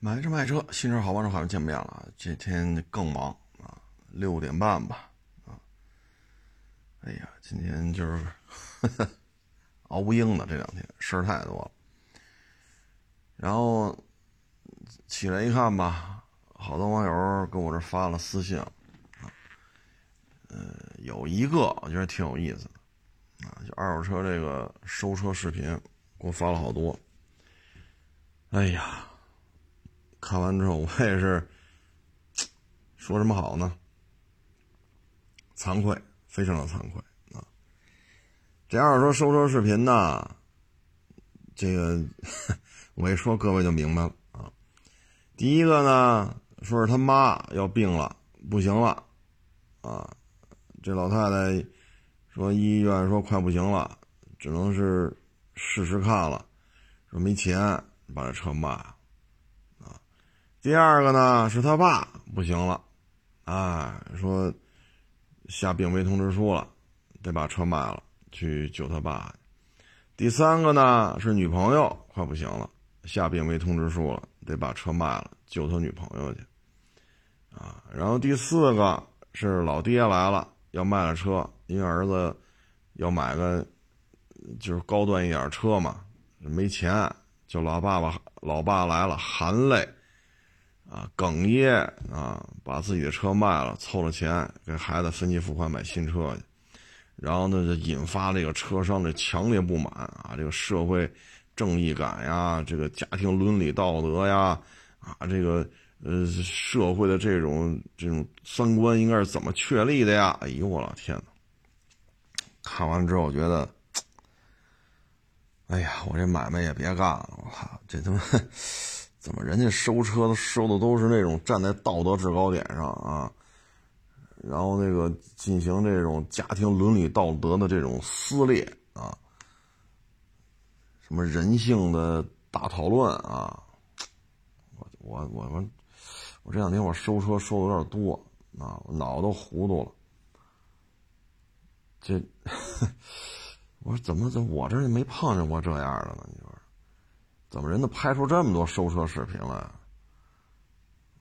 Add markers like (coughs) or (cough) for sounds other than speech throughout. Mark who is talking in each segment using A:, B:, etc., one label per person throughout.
A: 买车卖车，新车好帮手好像见面了。这天更忙啊，六点半吧，啊，哎呀，今天就是 (laughs) 熬不应的这两天事儿太多了。然后起来一看吧，好多网友给我这发了私信，啊，呃，有一个我觉得挺有意思的，啊，就二手车这个收车视频，给我发了好多。哎呀！看完之后，我也是 (tsk) 说什么好呢？惭愧，非常的惭愧啊！这二说收车视频呢，这个 (laughs) 我一说各位就明白了啊。第一个呢，说是他妈要病了，不行了啊。这老太太说医院说快不行了，只能是试试看了，说没钱把这车卖了。第二个呢是他爸不行了，哎，说下病危通知书了，得把车卖了去救他爸。第三个呢是女朋友快不行了，下病危通知书了，得把车卖了救他女朋友去。啊，然后第四个是老爹来了，要卖了车，因为儿子要买个就是高端一点车嘛，没钱，就老爸爸老爸来了，含泪。啊，哽咽啊，把自己的车卖了，凑了钱给孩子分期付款买新车去，然后呢，就引发这个车商的强烈不满啊，这个社会正义感呀，这个家庭伦理道德呀，啊，这个呃社会的这种这种三观应该是怎么确立的呀？哎呦我老天呐！看完之后觉得，哎呀，我这买卖也别干了，我靠，这他妈！怎么人家收车的收的都是那种站在道德制高点上啊，然后那个进行这种家庭伦理道德的这种撕裂啊，什么人性的大讨论啊，我我我我我这两天我收车收的有点多啊，我脑子都糊涂了。这 (laughs) 我说怎么怎我这没碰见过这样的呢？你说？怎么人都拍出这么多收车视频来？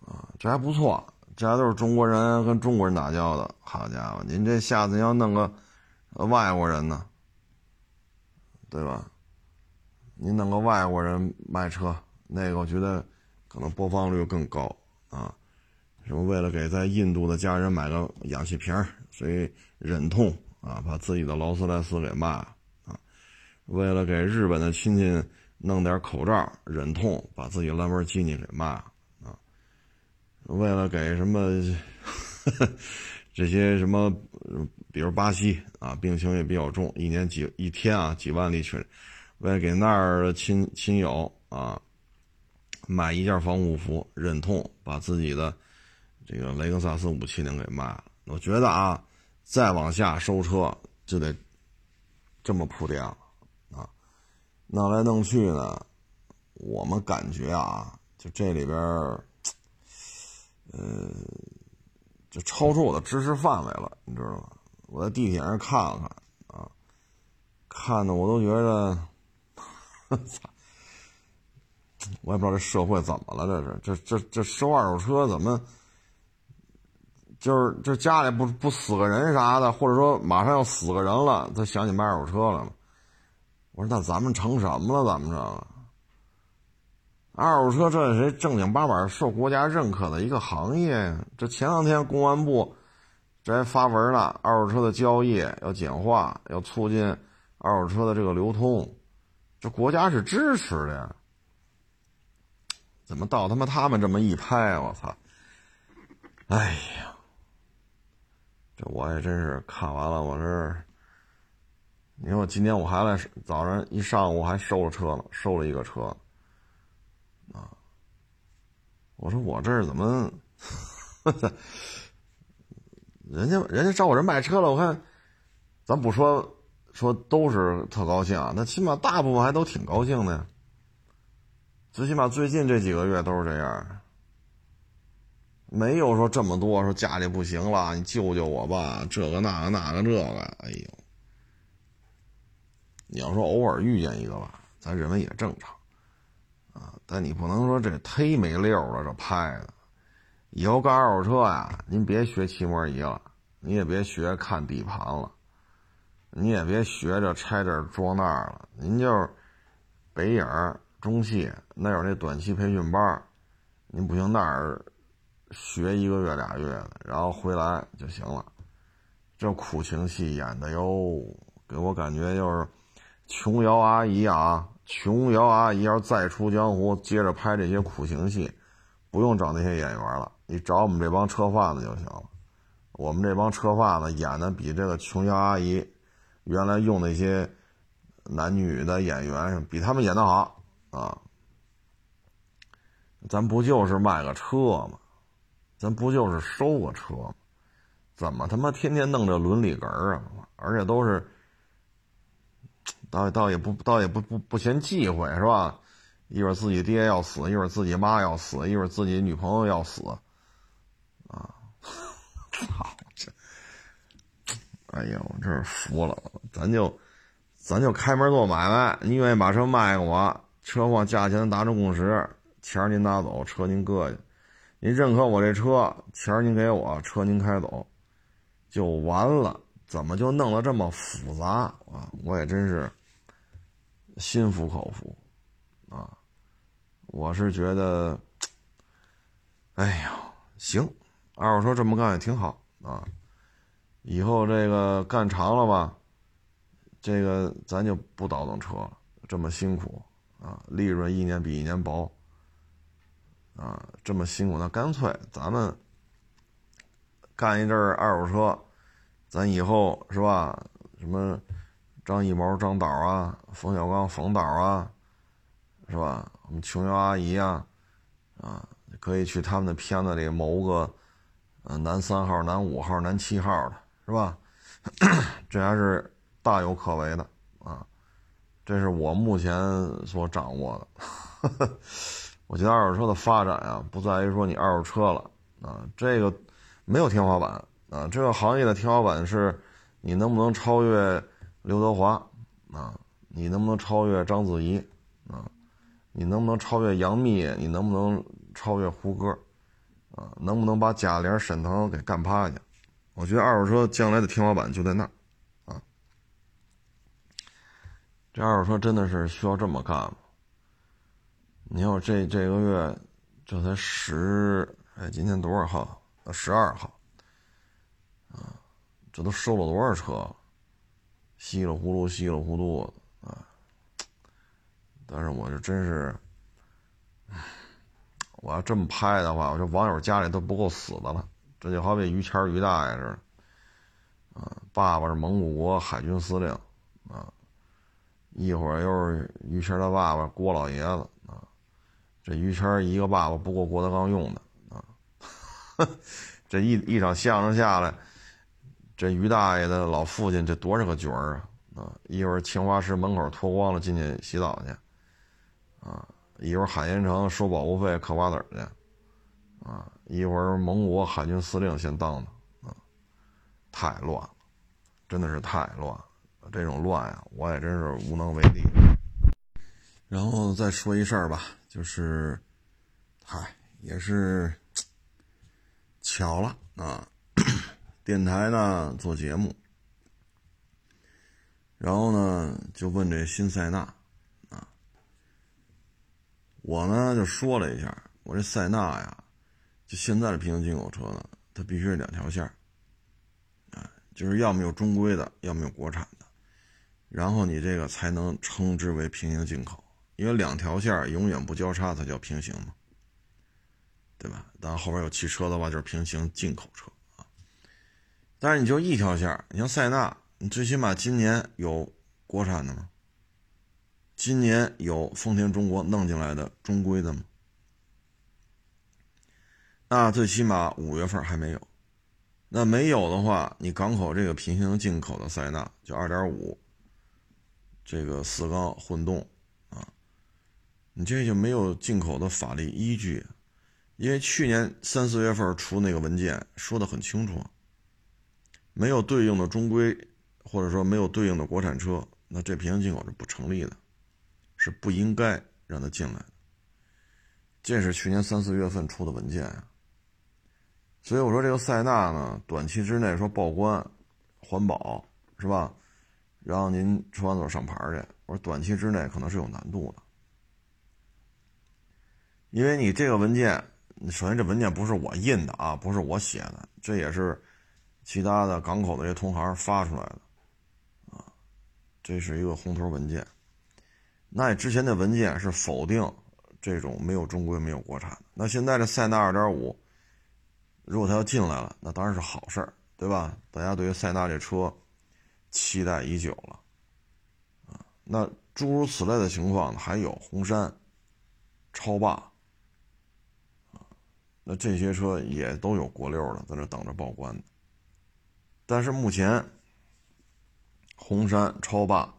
A: 啊，这还不错，这还都是中国人跟中国人打交道。好家伙，您这下次要弄个外国人呢，对吧？您弄个外国人卖车，那个我觉得可能播放率更高啊。什么为了给在印度的家人买个氧气瓶，所以忍痛啊把自己的劳斯莱斯给卖了啊。为了给日本的亲戚。弄点口罩，忍痛把自己兰博基尼给卖了啊！为了给什么这些什么，比如巴西啊，病情也比较重，一年几一天啊几万例确诊，为了给那儿的亲亲友啊买一件防护服，忍痛把自己的这个雷克萨斯五七零给卖了。我觉得啊，再往下收车就得这么铺垫了。弄来弄去呢，我们感觉啊，就这里边呃，就超出我的知识范围了，你知道吗？我在地铁上看了看啊，看的我都觉得，(laughs) 操！我也不知道这社会怎么了，这是这这这收二手车怎么，就是这家里不不死个人啥的，或者说马上要死个人了，他想起卖二手车了？我说那咱们成什么了？咱们这二手车这是正经八百受国家认可的一个行业呀。这前两天公安部这还发文了，二手车的交易要简化，要促进二手车的这个流通，这国家是支持的呀。怎么到他妈他们这么一拍，我操！哎呀，这我也真是看完了，我这。你说今天我还来早上一上午还收了车了，收了一个车，啊！我说我这怎么，(laughs) 人家人家找我这卖车了，我看，咱不说说都是特高兴啊，那起码大部分还都挺高兴的，最起码最近这几个月都是这样，没有说这么多说家里不行了，你救救我吧，这个那个那个这个，哎呦。你要说偶尔遇见一个吧，咱认为也正常，啊，但你不能说这忒没溜了，这拍的。以后干二手车呀，您别学漆膜仪了，你也别学看底盘了，你也别学着拆这装那儿了，您就是北影、中汽那有那短期培训班，您不行那儿学一个月俩月的，然后回来就行了。这苦情戏演的哟，给我感觉就是琼瑶阿姨啊，琼瑶阿姨要再出江湖，接着拍这些苦情戏，不用找那些演员了。你找我们这帮车贩子就行了，我们这帮车贩子演的比这个琼瑶阿姨原来用那些男女的演员比他们演的好啊！咱不就是卖个车吗？咱不就是收个车吗？怎么他妈天天弄这伦理哏儿啊？而且都是倒也倒也不倒也不不不嫌忌讳是吧？一会儿自己爹要死，一会儿自己妈要死，一会儿自己女朋友要死。啊，(laughs) 操这！哎呦，我真是服了！咱就，咱就开门做买卖。你愿意把车卖给我，车况价钱达成共识，钱您拿走，车您搁下。您认可我这车，钱您给我，车您开走，就完了。怎么就弄得这么复杂啊？我也真是心服口服啊！我是觉得，哎呀，行。二手车这么干也挺好啊，以后这个干长了吧，这个咱就不倒腾车了，这么辛苦啊，利润一年比一年薄啊，这么辛苦，那干脆咱们干一阵二手车，咱以后是吧？什么张艺谋、张导啊，冯小刚、冯导啊，是吧？我们琼瑶阿姨啊，啊，可以去他们的片子里谋个。嗯，男三号、男五号、男七号的是吧？(coughs) 这还是大有可为的啊！这是我目前所掌握的。(laughs) 我觉得二手车的发展啊，不在于说你二手车了啊，这个没有天花板啊。这个行业的天花板是，你能不能超越刘德华啊？你能不能超越章子怡啊？你能不能超越杨幂？你能不能超越胡歌？啊，能不能把贾玲、沈腾给干趴下？我觉得二手车将来的天花板就在那儿，啊，这二手车真的是需要这么干吗？你看我这这个月，这才十，哎，今天多少号？十二号，啊，这都收了多少车？稀里糊涂，稀里糊涂的啊！但是我这真是。我要这么拍的话，我这网友家里都不够死的了。这就好比于谦于大爷似的，啊，爸爸是蒙古国海军司令，啊，一会儿又是于谦的爸爸郭老爷子，啊，这于谦一个爸爸不够郭德纲用的，啊，(laughs) 这一一场相声下来，这于大爷的老父亲这多少个角儿啊，啊，一会儿青花池门口脱光了进去洗澡去，啊。一会儿海盐城收保护费嗑瓜子儿去，啊！一会儿蒙古海军司令先当的，啊，太乱了，真的是太乱了。这种乱呀，我也真是无能为力。然后再说一事儿吧，就是，嗨，也是 (tsk) 巧了啊，电台呢做节目，然后呢就问这新塞纳。啊我呢就说了一下，我这塞纳呀，就现在的平行进口车呢，它必须是两条线啊，就是要么有中规的，要么有国产的，然后你这个才能称之为平行进口，因为两条线永远不交叉才叫平行嘛，对吧？当后边有汽车的话，就是平行进口车。但是你就一条线，你像塞纳，你最起码今年有国产的吗？今年有丰田中国弄进来的中规的吗？那最起码五月份还没有。那没有的话，你港口这个平行进口的塞纳就二点五，这个四缸混动啊，你这就没有进口的法律依据，因为去年三四月份出那个文件说的很清楚，没有对应的中规，或者说没有对应的国产车，那这平行进口是不成立的。是不应该让他进来的，这是去年三四月份出的文件呀。所以我说这个塞纳呢，短期之内说报关、环保是吧？然后您车完所上牌去，我说短期之内可能是有难度的，因为你这个文件，首先这文件不是我印的啊，不是我写的，这也是其他的港口的这些同行发出来的，啊，这是一个红头文件。那之前的文件是否定这种没有中规、没有国产的。那现在这塞纳2.5。如果他要进来了，那当然是好事儿，对吧？大家对于塞纳这车期待已久了，啊，那诸如此类的情况还有红山、超霸，啊，那这些车也都有国六的在那等着报关但是目前红山、超霸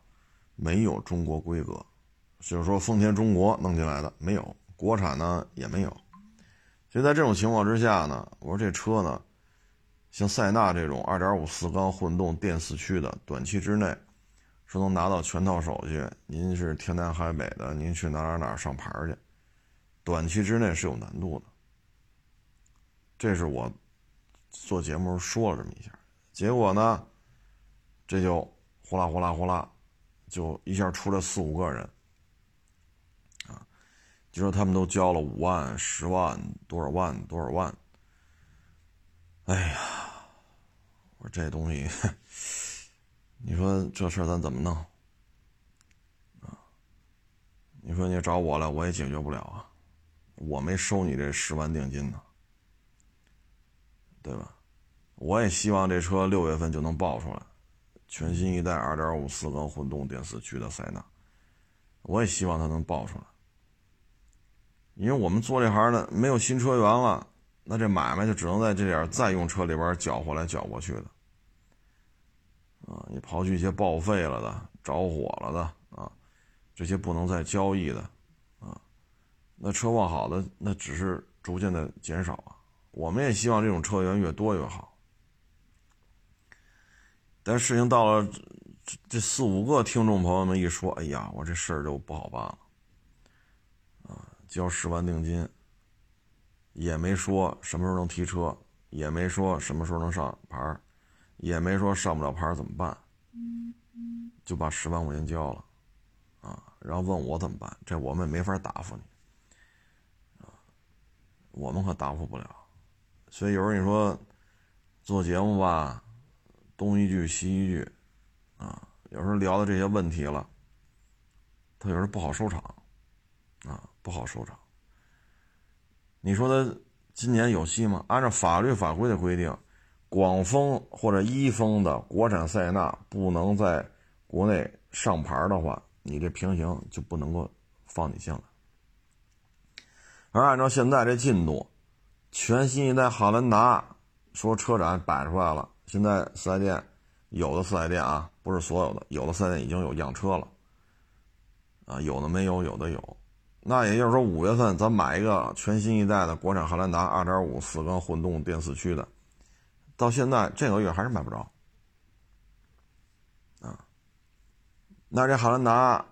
A: 没有中国规格，就是说丰田中国弄进来的没有，国产呢也没有。所以在这种情况之下呢，我说这车呢，像塞纳这种2.5四缸混动电四驱的，短期之内说能拿到全套手续，您是天南海北的，您去哪哪哪上牌去，短期之内是有难度的。这是我做节目说了这么一下，结果呢，这就呼啦呼啦呼啦，就一下出来四五个人。就说他们都交了五万、十万、多少万、多少万。哎呀，我说这东西，(laughs) 你说这事儿咱怎么弄？啊，你说你找我来，我也解决不了啊，我没收你这十万定金呢，对吧？我也希望这车六月份就能报出来，全新一代二点五四缸混动电四驱的塞纳，我也希望它能报出来。因为我们做这行的没有新车源了，那这买卖就只能在这点再用车里边搅和来搅过去的。啊，你刨去一些报废了的、着火了的啊，这些不能再交易的啊，那车况好的那只是逐渐的减少啊。我们也希望这种车源越多越好。但事情到了这四五个听众朋友们一说，哎呀，我这事儿就不好办了。交十万定金，也没说什么时候能提车，也没说什么时候能上牌也没说上不了牌怎么办，就把十万块钱交了，然后问我怎么办，这我们也没法答复你，啊，我们可答复不了，所以有时候你说做节目吧，东一句西一句，啊，有时候聊到这些问题了，他有时候不好收场，啊。不好收场。你说他今年有戏吗？按照法律法规的规定，广丰或者一丰的国产塞纳不能在国内上牌的话，你这平行就不能够放你进来。而按照现在这进度，全新一代汉兰达说车展摆出来了，现在四 S 店有的四 S 店啊，不是所有的，有的四 S 店已经有样车了，啊，有的没有，有的有。那也就是说，五月份咱买一个全新一代的国产汉兰达2.5四缸混动电四驱的，到现在这个月还是买不着啊。那这汉兰达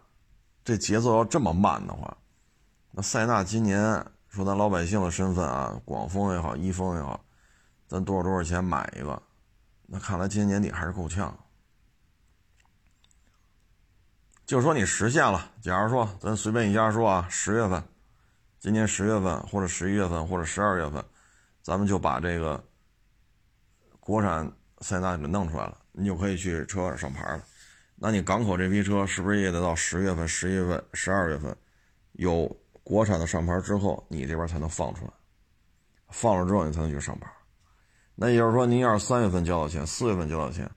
A: 这节奏要这么慢的话，那塞纳今年说咱老百姓的身份啊，广丰也好，一丰也好，咱多少多少钱买一个？那看来今年年底还是够呛。就说你实现了，假如说咱随便一家说啊，十月份，今年十月份或者十一月份或者十二月份，咱们就把这个国产塞纳给弄出来了，你就可以去车上上牌了。那你港口这批车是不是也得到十月份、十一月份、十二月份有国产的上牌之后，你这边才能放出来？放了之后你才能去上牌。那也就是说，您要是三月份交的钱，四月份交的钱。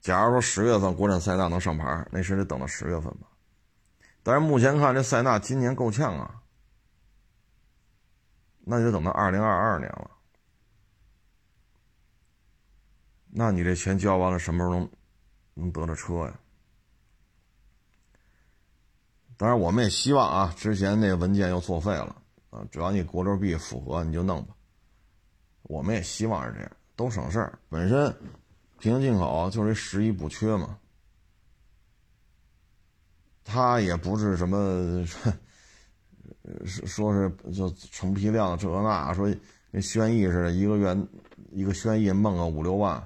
A: 假如说十月份国产塞纳能上牌，那是得等到十月份吧。但是目前看，这塞纳今年够呛啊，那就等到二零二二年了。那你这钱交完了，什么时候能能得着车呀？当然，我们也希望啊，之前那个文件又作废了啊，只要你国六 B 符合，你就弄吧。我们也希望是这样，都省事儿，本身。平行进口就是十一补缺嘛，它也不是什么说 (laughs) 说是就成批量这那，说跟轩逸似的，一个月一个轩逸弄个五六万，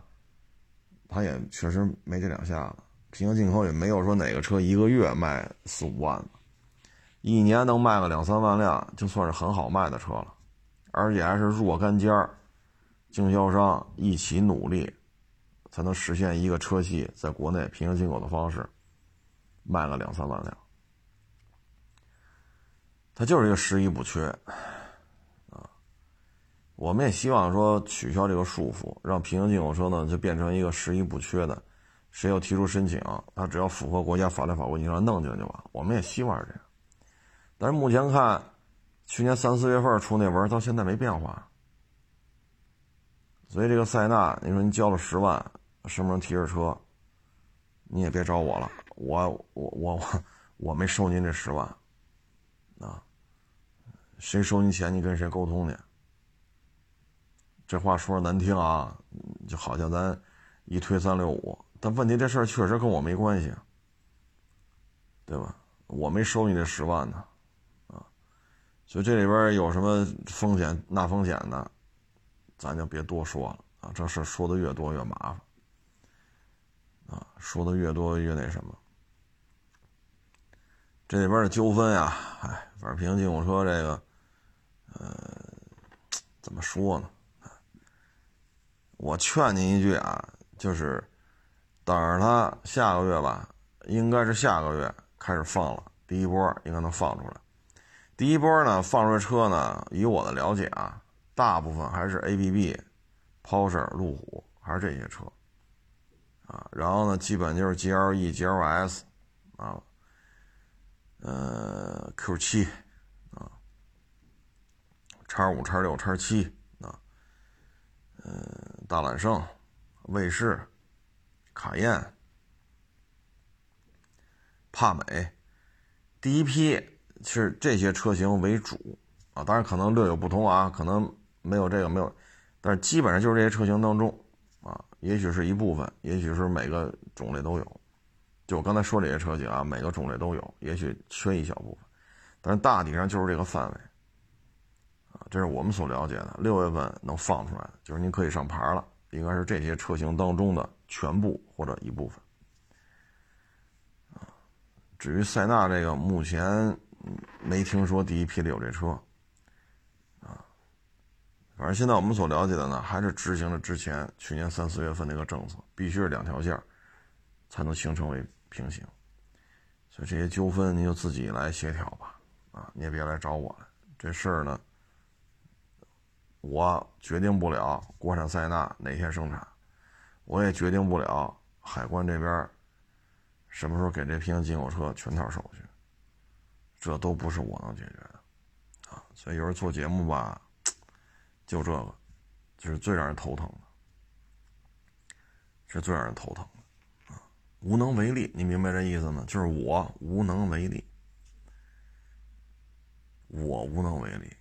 A: 他也确实没这两下子。平行进口也没有说哪个车一个月卖四五万，一年能卖个两三万辆，就算是很好卖的车了，而且还是若干家经销商一起努力，才能实现一个车系在国内平行进口的方式卖个两三万辆。它就是一个十一不缺，啊，我们也希望说取消这个束缚，让平行进口车呢就变成一个十一不缺的，谁要提出申请，他只要符合国家法律法规，你让他弄进来就完。我们也希望是这样，但是目前看，去年三四月份出那文，到现在没变化。所以这个塞纳，你说你交了十万，什么时候提着车，你也别找我了，我我我我我没收您这十万，啊。谁收您钱，你跟谁沟通去？这话说的难听啊，就好像咱一推三六五。但问题这事儿确实跟我没关系，对吧？我没收你这十万呢，啊，所以这里边有什么风险、那风险的，咱就别多说了啊。这事说的越多越麻烦，啊，说的越多越那什么。这里边的纠纷呀，哎，反正平行进口车这个。呃，怎么说呢？我劝您一句啊，就是等着他下个月吧，应该是下个月开始放了，第一波应该能放出来。第一波呢，放出来车呢，以我的了解啊，大部分还是 ABB、Porsche、路虎，还是这些车啊。然后呢，基本就是 GLE、GLS 啊，呃，Q7。叉五、叉六、叉七啊，嗯，大揽胜、卫士、卡宴、帕美，第一批是这些车型为主啊，当然可能略有不同啊，可能没有这个没有，但是基本上就是这些车型当中啊，也许是一部分，也许是每个种类都有，就我刚才说这些车型啊，每个种类都有，也许缺一小部分，但是大体上就是这个范围啊。这是我们所了解的，六月份能放出来的，就是您可以上牌了，应该是这些车型当中的全部或者一部分。啊，至于塞纳这个，目前没听说第一批里有这车。反正现在我们所了解的呢，还是执行了之前去年三四月份那个政策，必须是两条线才能形成为平行。所以这些纠纷您就自己来协调吧，啊，你也别来找我了，这事儿呢。我决定不了国产塞纳哪天生产，我也决定不了海关这边什么时候给这平行进口车全套手续，这都不是我能解决的啊！所以有时候做节目吧，就这个，就是最让人头疼的，是最让人头疼的啊！无能为力，你明白这意思吗？就是我无能为力，我无能为力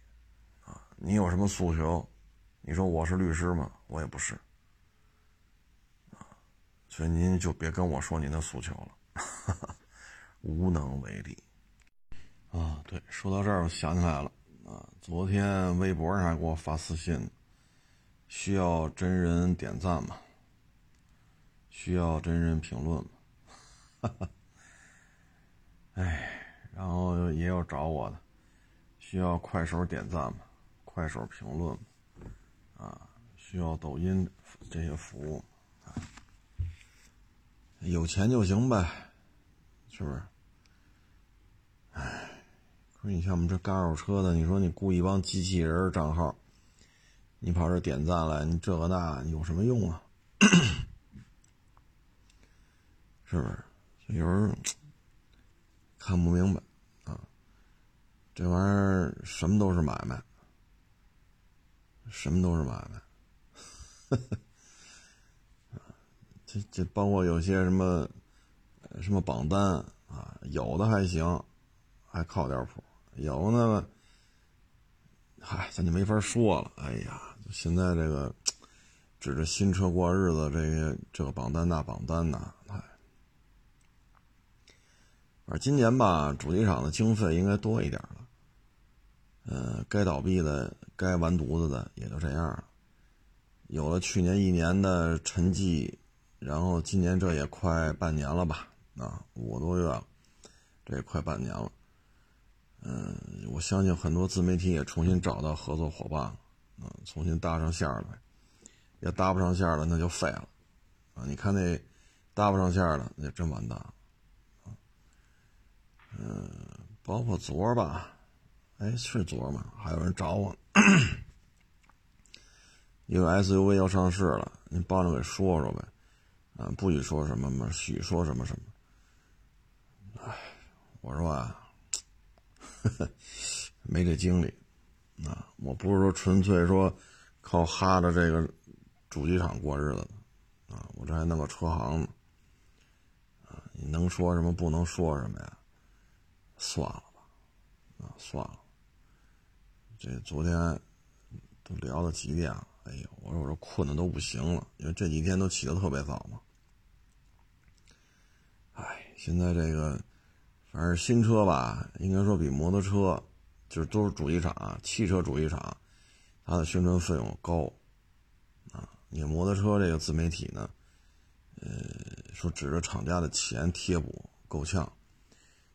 A: 啊。你有什么诉求？你说我是律师吗？我也不是，啊，所以您就别跟我说您的诉求了，无能为力。啊，对，说到这儿我想起来了，啊，昨天微博上还给我发私信，需要真人点赞吗？需要真人评论吗？哈哈，哎，然后也有找我的，需要快手点赞吗？快手评论，啊，需要抖音这些服务，啊，有钱就行呗，是不是？哎，你像我们这干二手车的，你说你雇一帮机器人账号，你跑这点赞来，你这个那有什么用啊？(coughs) 是不是？有时候 (tsk) 看不明白啊，这玩意儿什么都是买卖。什么都是买卖，(laughs) 这这包括有些什么什么榜单啊，有的还行，还靠点谱；有呢，嗨，咱就没法说了。哎呀，现在这个指着新车过日子，这个这个榜单那榜单呐，哎，反正今年吧，主机厂的经费应该多一点了，呃，该倒闭的、该完犊子的也就这样了。有了去年一年的沉寂，然后今年这也快半年了吧？啊，五个多月了，这也快半年了。嗯，我相信很多自媒体也重新找到合作伙伴了，啊，重新搭上线了。要搭不上线了，那就废了。啊，你看那搭不上线了，那就真完蛋。嗯，包括昨儿吧，哎，是昨儿吗？还有人找我。一个 SUV 要上市了，您帮着给说说呗，啊，不许说什么嘛，许说什么什么。哎，我说啊，(laughs) 没这精力，啊，我不是说纯粹说靠哈着这个主机厂过日子，啊，我这还弄个车行呢，啊，你能说什么不能说什么呀？算了吧，啊，算了，这昨天都聊到几点了？哎呦，我说我说困的都不行了，因为这几天都起得特别早嘛。哎，现在这个，反正新车吧，应该说比摩托车，就是都是主机厂，啊汽车主机厂，它的宣传费用高。啊，你摩托车这个自媒体呢，呃，说指着厂家的钱贴补够呛。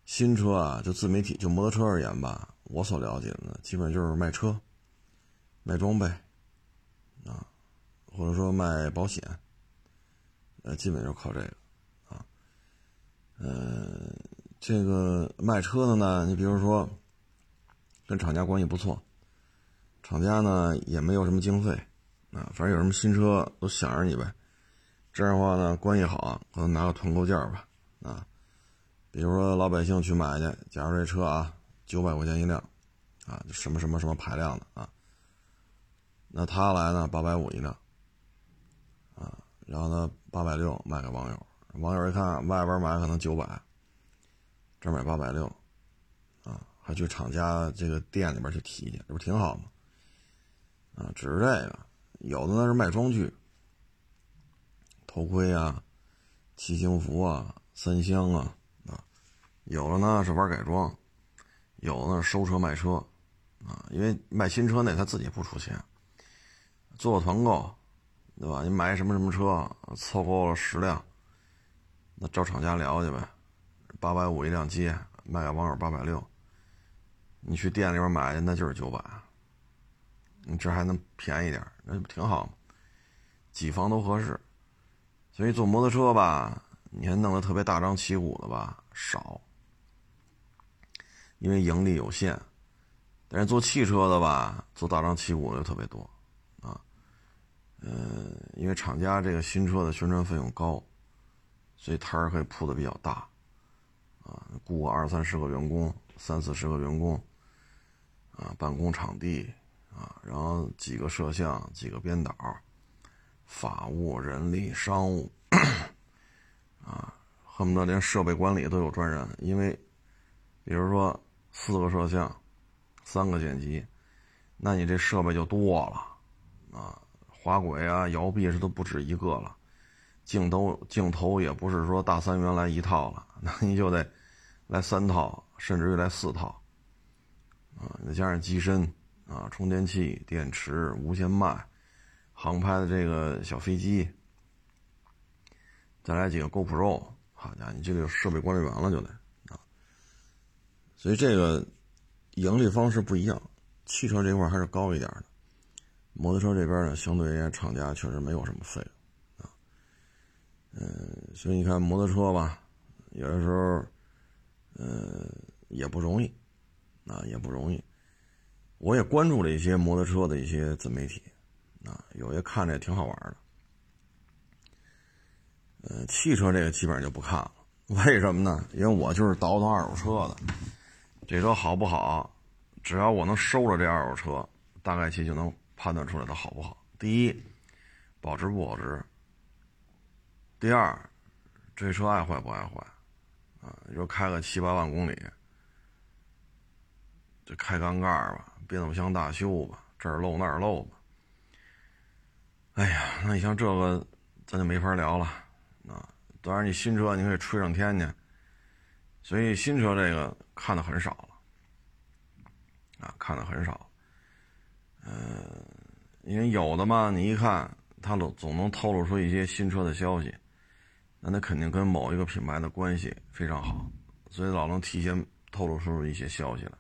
A: 新车啊，就自媒体就摩托车而言吧，我所了解的呢，基本就是卖车、卖装备。啊，或者说卖保险，呃，基本就靠这个，啊，呃，这个卖车的呢，你比如说跟厂家关系不错，厂家呢也没有什么经费，啊，反正有什么新车都想着你呗，这样的话呢，关系好，可能拿个团购价吧，啊，比如说老百姓去买去，假如这车啊九百块钱一辆，啊，什么什么什么排量的啊。那他来呢，八百五一辆，啊，然后呢，八百六卖给网友，网友一看外边买可能九百，这买八百六，啊，还去厂家这个店里边去提去，这不挺好吗？啊，只是这个，有的呢是卖装具，头盔啊，骑行服啊，三厢啊，啊，有的呢是玩改装，有的呢收车卖车，啊，因为卖新车那他自己不出钱。做个团购，对吧？你买什么什么车，凑够了十辆，那找厂家聊去呗。八百五一辆机，卖给网友八百六。你去店里边买去，那就是九百。你这还能便宜点，那不挺好吗？几方都合适。所以做摩托车吧，你还弄得特别大张旗鼓的吧，少。因为盈利有限。但是做汽车的吧，做大张旗鼓的就特别多。啊呃，因为厂家这个新车的宣传费用高，所以摊儿可以铺的比较大，啊，雇个二三十个员工，三四十个员工，啊，办公场地，啊，然后几个摄像，几个编导，法务、人力、商务，啊，恨不得连设备管理都有专人，因为，比如说四个摄像，三个剪辑，那你这设备就多了，啊。滑轨啊，摇臂是都不止一个了，镜头镜头也不是说大三元来一套了，那你就得来三套，甚至于来四套，啊，再加上机身啊，充电器、电池、无线麦，航拍的这个小飞机，再来几个 GoPro，好家伙，你这个设备管理员了就得啊，所以这个盈利方式不一样，汽车这块还是高一点的。摩托车这边呢，相对而言，厂家确实没有什么费用，啊，嗯，所以你看摩托车吧，有的时候，呃，也不容易，啊，也不容易。我也关注了一些摩托车的一些自媒体，啊，有些看着也挺好玩的。呃，汽车这个基本上就不看了，(laughs) 为什么呢？因为我就是倒腾二手车的，这车好不好，只要我能收了这二手车，大概其就能。判断出来它好不好？第一，保值不保值？第二，这车爱坏不爱坏？啊，你说开个七八万公里，这开缸盖吧，变速箱大修吧，这儿漏那儿漏吧。哎呀，那你像这个，咱就没法聊了。啊，当然你新车你可以吹上天去，所以新车这个看的很少了。啊，看的很少。呃，因为有的嘛，你一看他总总能透露出一些新车的消息，那他肯定跟某一个品牌的关系非常好，所以老能提前透露出一些消息来。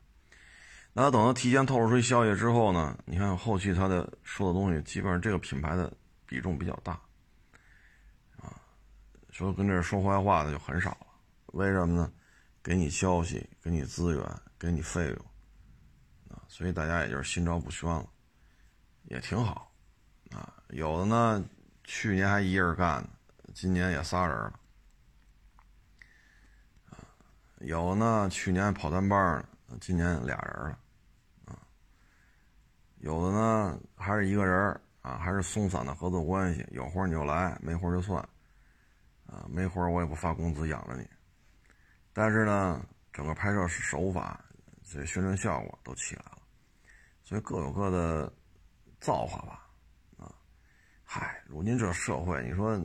A: 那等他提前透露出消息之后呢，你看后期他的说的东西，基本上这个品牌的比重比较大，啊，说跟这说坏话的就很少了。为什么呢？给你消息，给你资源，给你费用，啊，所以大家也就是心照不宣了，也挺好，啊，有的呢，去年还一人干呢，今年也仨人了，有呢，去年跑单班呢，今年俩人了，啊，有的呢，还是一个人啊，还是松散的合作关系，有活你就来，没活就算，啊，没活我也不发工资养着你。但是呢，整个拍摄手法、这宣传效果都起来了，所以各有各的造化吧，啊，嗨，如今这社会，你说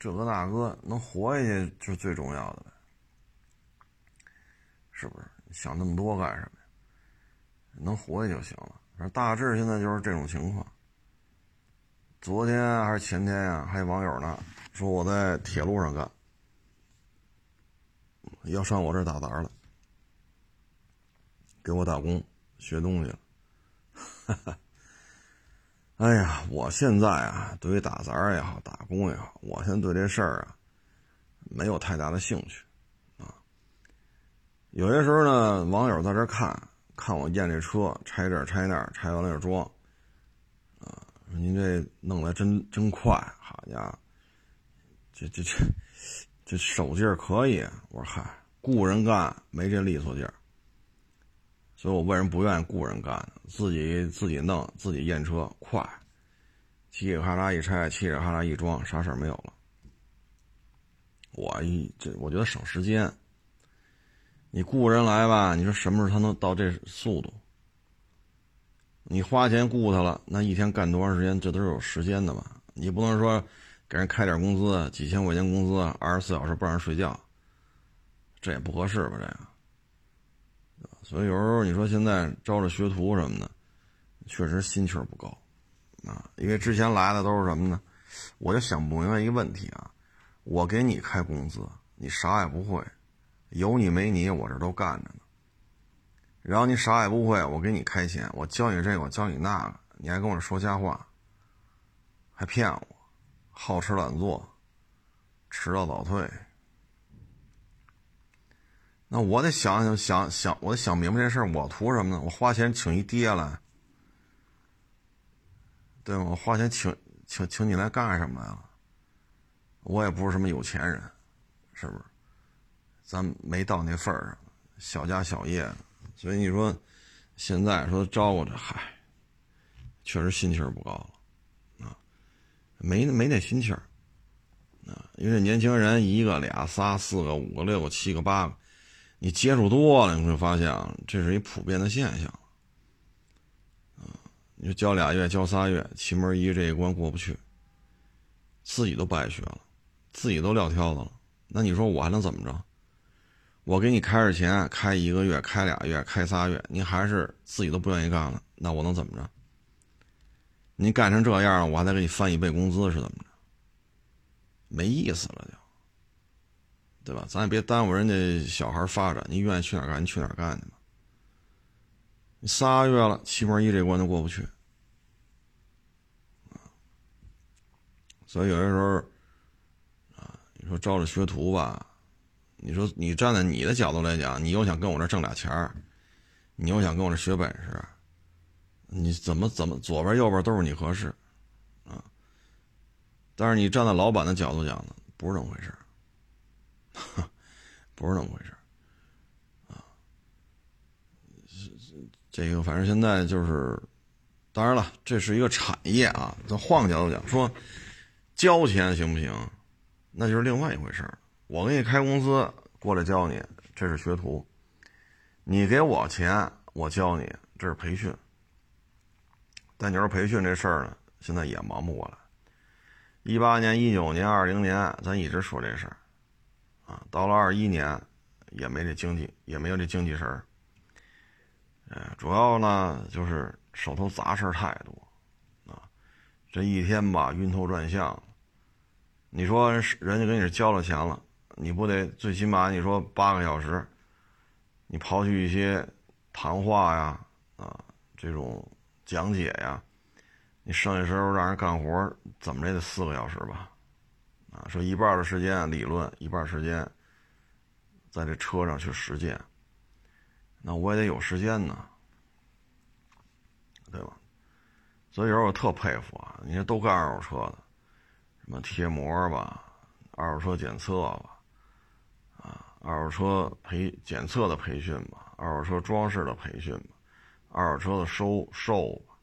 A: 这个大哥能活下去就是最重要的呗，是不是？想那么多干什么呀？能活下去就行了。反正大致现在就是这种情况。昨天还是前天呀，还有网友呢说我在铁路上干。要上我这儿打杂了，给我打工学东西了。(laughs) 哎呀，我现在啊，对于打杂也好，打工也好，我现在对这事儿啊，没有太大的兴趣啊。有些时候呢，网友在这看看我验这车，拆这拆那，拆完了就装啊。您这弄得真真快，好家伙，这这这。这手劲儿可以，我说嗨，雇人干没这利索劲，所以我为什么不愿意雇人干？自己自己弄，自己验车快，嘁里哈啦一拆，嘁里哈啦一装，啥事儿没有了。我一这我觉得省时间。你雇人来吧，你说什么时候他能到这速度？你花钱雇他了，那一天干多长时间？这都是有时间的嘛。你不能说。给人开点工资，几千块钱工资，二十四小时不让人睡觉，这也不合适吧？这个，所以有时候你说现在招着学徒什么的，确实心气儿不高啊。因为之前来的都是什么呢？我就想不明白一个问题啊，我给你开工资，你啥也不会，有你没你，我这都干着呢。然后你啥也不会，我给你开钱，我教你这个，我教你那个，你还跟我说瞎话，还骗我。好吃懒做，迟到早退。那我得想想想想，我得想明白这事儿。我图什么呢？我花钱请一爹来，对吗？我花钱请请请你来干什么呀？我也不是什么有钱人，是不是？咱没到那份儿上，小家小业，所以你说现在说招呼着，嗨，确实心气儿不高了。没没那心气儿，啊，因为年轻人一个俩仨四个五个六个七个八个，你接触多了，你会发现啊，这是一普遍的现象，啊，你说教俩月教仨月，七门一这一关过不去，自己都不爱学了，自己都撂挑子了，那你说我还能怎么着？我给你开着钱，开一个月，开俩月，开仨月，你还是自己都不愿意干了，那我能怎么着？你干成这样，我还得给你翻一倍工资是怎么着？没意思了就，对吧？咱也别耽误人家小孩发展。你愿意去哪儿干，你去哪儿干去吧。你仨月了，七门一这关都过不去，所以有些时候，啊，你说招着学徒吧，你说你站在你的角度来讲，你又想跟我这挣俩钱儿，你又想跟我这学本事。你怎么怎么左边右边都是你合适，啊！但是你站在老板的角度讲呢，不是那么回事 (laughs) 不是那么回事啊！这个反正现在就是，当然了，这是一个产业啊。咱换个角度讲，说交钱行不行？那就是另外一回事我给你开工资过来教你，这是学徒；你给我钱，我教你，这是培训。但你说培训这事儿呢，现在也忙不过来。一八年、一九年、二零年，咱一直说这事儿，啊，到了二一年，也没这经济，也没有这精气神儿。呃，主要呢就是手头杂事太多，啊，这一天吧晕头转向。你说人家给你交了钱了，你不得最起码你说八个小时，你刨去一些谈话呀，啊，这种讲解呀，你剩下时候让人干活，怎么着也得四个小时吧？说一半的时间理论，一半时间在这车上去实践，那我也得有时间呢，对吧？所以有时候我特佩服啊，你说都干二手车的。什么贴膜吧，二手车检测吧，啊，二手车培检测的培训吧，二手车装饰的培训吧，二手车的收售吧，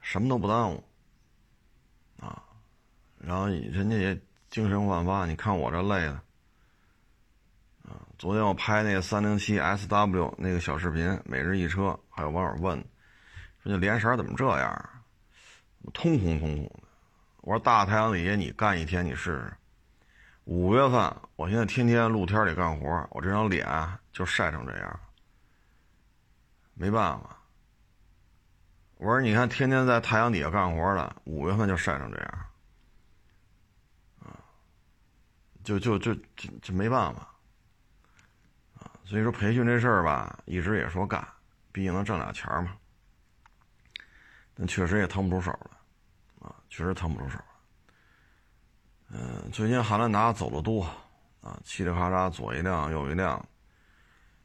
A: 什么都不耽误，啊，然后人家也精神焕发，你看我这累的，啊，昨天我拍那个三零七 SW 那个小视频，每日一车，还有网友问，说这连色怎么这样，通红通红的。我说大太阳底下你干一天你试试，五月份我现在天天露天里干活，我这张脸就晒成这样，没办法。我说你看天天在太阳底下干活的，五月份就晒成这样，啊，就就就就就没办法，啊，所以说培训这事儿吧，一直也说干，毕竟能挣俩钱嘛，但确实也腾不出手了。确实腾不出手，嗯，最近汉兰达走的多，啊，嘁哩喀喳左一辆右一辆。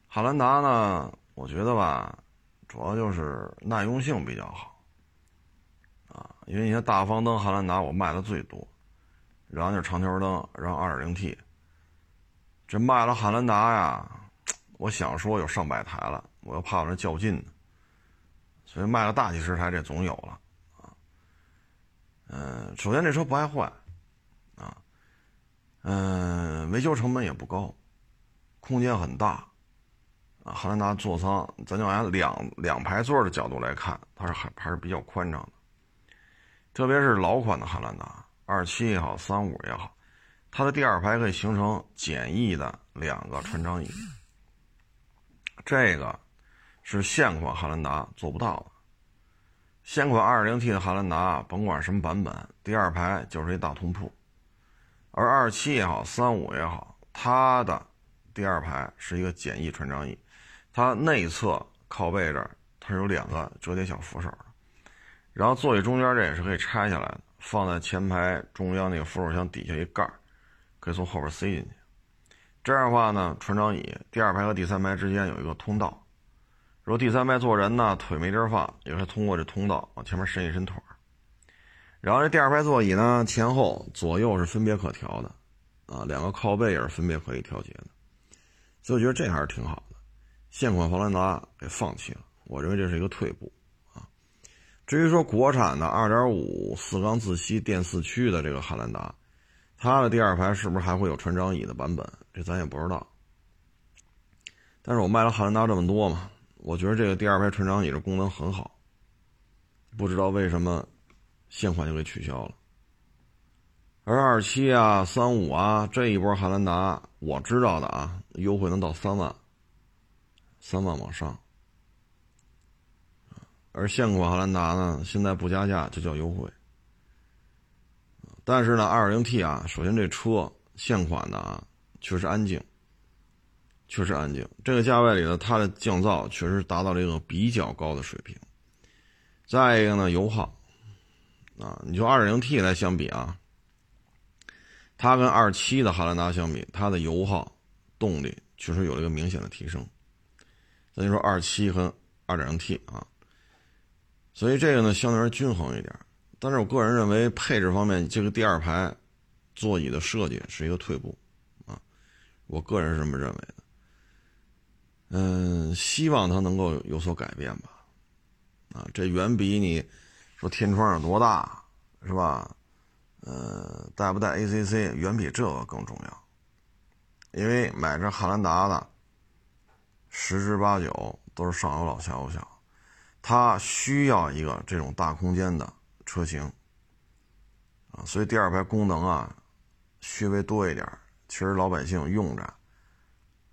A: 汉兰达呢，我觉得吧，主要就是耐用性比较好，啊，因为你看大方灯汉兰达我卖的最多，然后就是长条灯，然后 2.0T，这卖了汉兰达呀，我想说有上百台了，我又怕我这较劲呢，所以卖了大几十台这总有了。嗯，首先这车不爱坏，啊，嗯，维修成本也不高，空间很大，啊，汉兰达座舱，咱就按两两排座的角度来看，它是还还是比较宽敞的，特别是老款的汉兰达，二七也好，三五也好，它的第二排可以形成简易的两个船长椅，这个是现款汉兰达做不到的。现款 2.0T 的汉兰达，甭管什么版本，第二排就是一大通铺；而27也好，35也好，它的第二排是一个简易船长椅，它内侧靠背这儿它是有两个折叠小扶手，然后座椅中间这也是可以拆下来的，放在前排中央那个扶手箱底下一盖儿，可以从后边塞进去。这样的话呢，船长椅第二排和第三排之间有一个通道。如果第三排坐人呢，腿没地儿放，也可以通过这通道往前面伸一伸腿儿。然后这第二排座椅呢，前后左右是分别可调的，啊，两个靠背也是分别可以调节的，所以我觉得这还是挺好的。现款佛兰达给放弃了，我认为这是一个退步。至于说国产的2.5四缸自吸电四驱的这个汉兰达，它的第二排是不是还会有船长椅的版本？这咱也不知道。但是我卖了汉兰达这么多嘛。我觉得这个第二排船长椅的功能很好，不知道为什么现款就给取消了。而二七啊、三五啊这一波汉兰达，我知道的啊，优惠能到三万，三万往上。而现款汉兰达呢，现在不加价就叫优惠。但是呢，二零 T 啊，首先这车现款的啊，确实安静。确实安静，这个价位里呢，它的降噪确实达到了一个比较高的水平。再一个呢，油耗啊，你就 2.0T 来相比啊，它跟2.7的汉兰达相比，它的油耗动力确实有了一个明显的提升。咱就说2.7和 2.0T 啊，所以这个呢相对而言均衡一点。但是我个人认为配置方面，这个第二排座椅的设计是一个退步啊，我个人是这么认为的。嗯，希望它能够有所改变吧，啊，这远比你说天窗有多大，是吧？呃，带不带 ACC，远比这个更重要。因为买这汉兰达的，十之八九都是上有老下有小，它需要一个这种大空间的车型，啊，所以第二排功能啊，稍微多一点，其实老百姓用着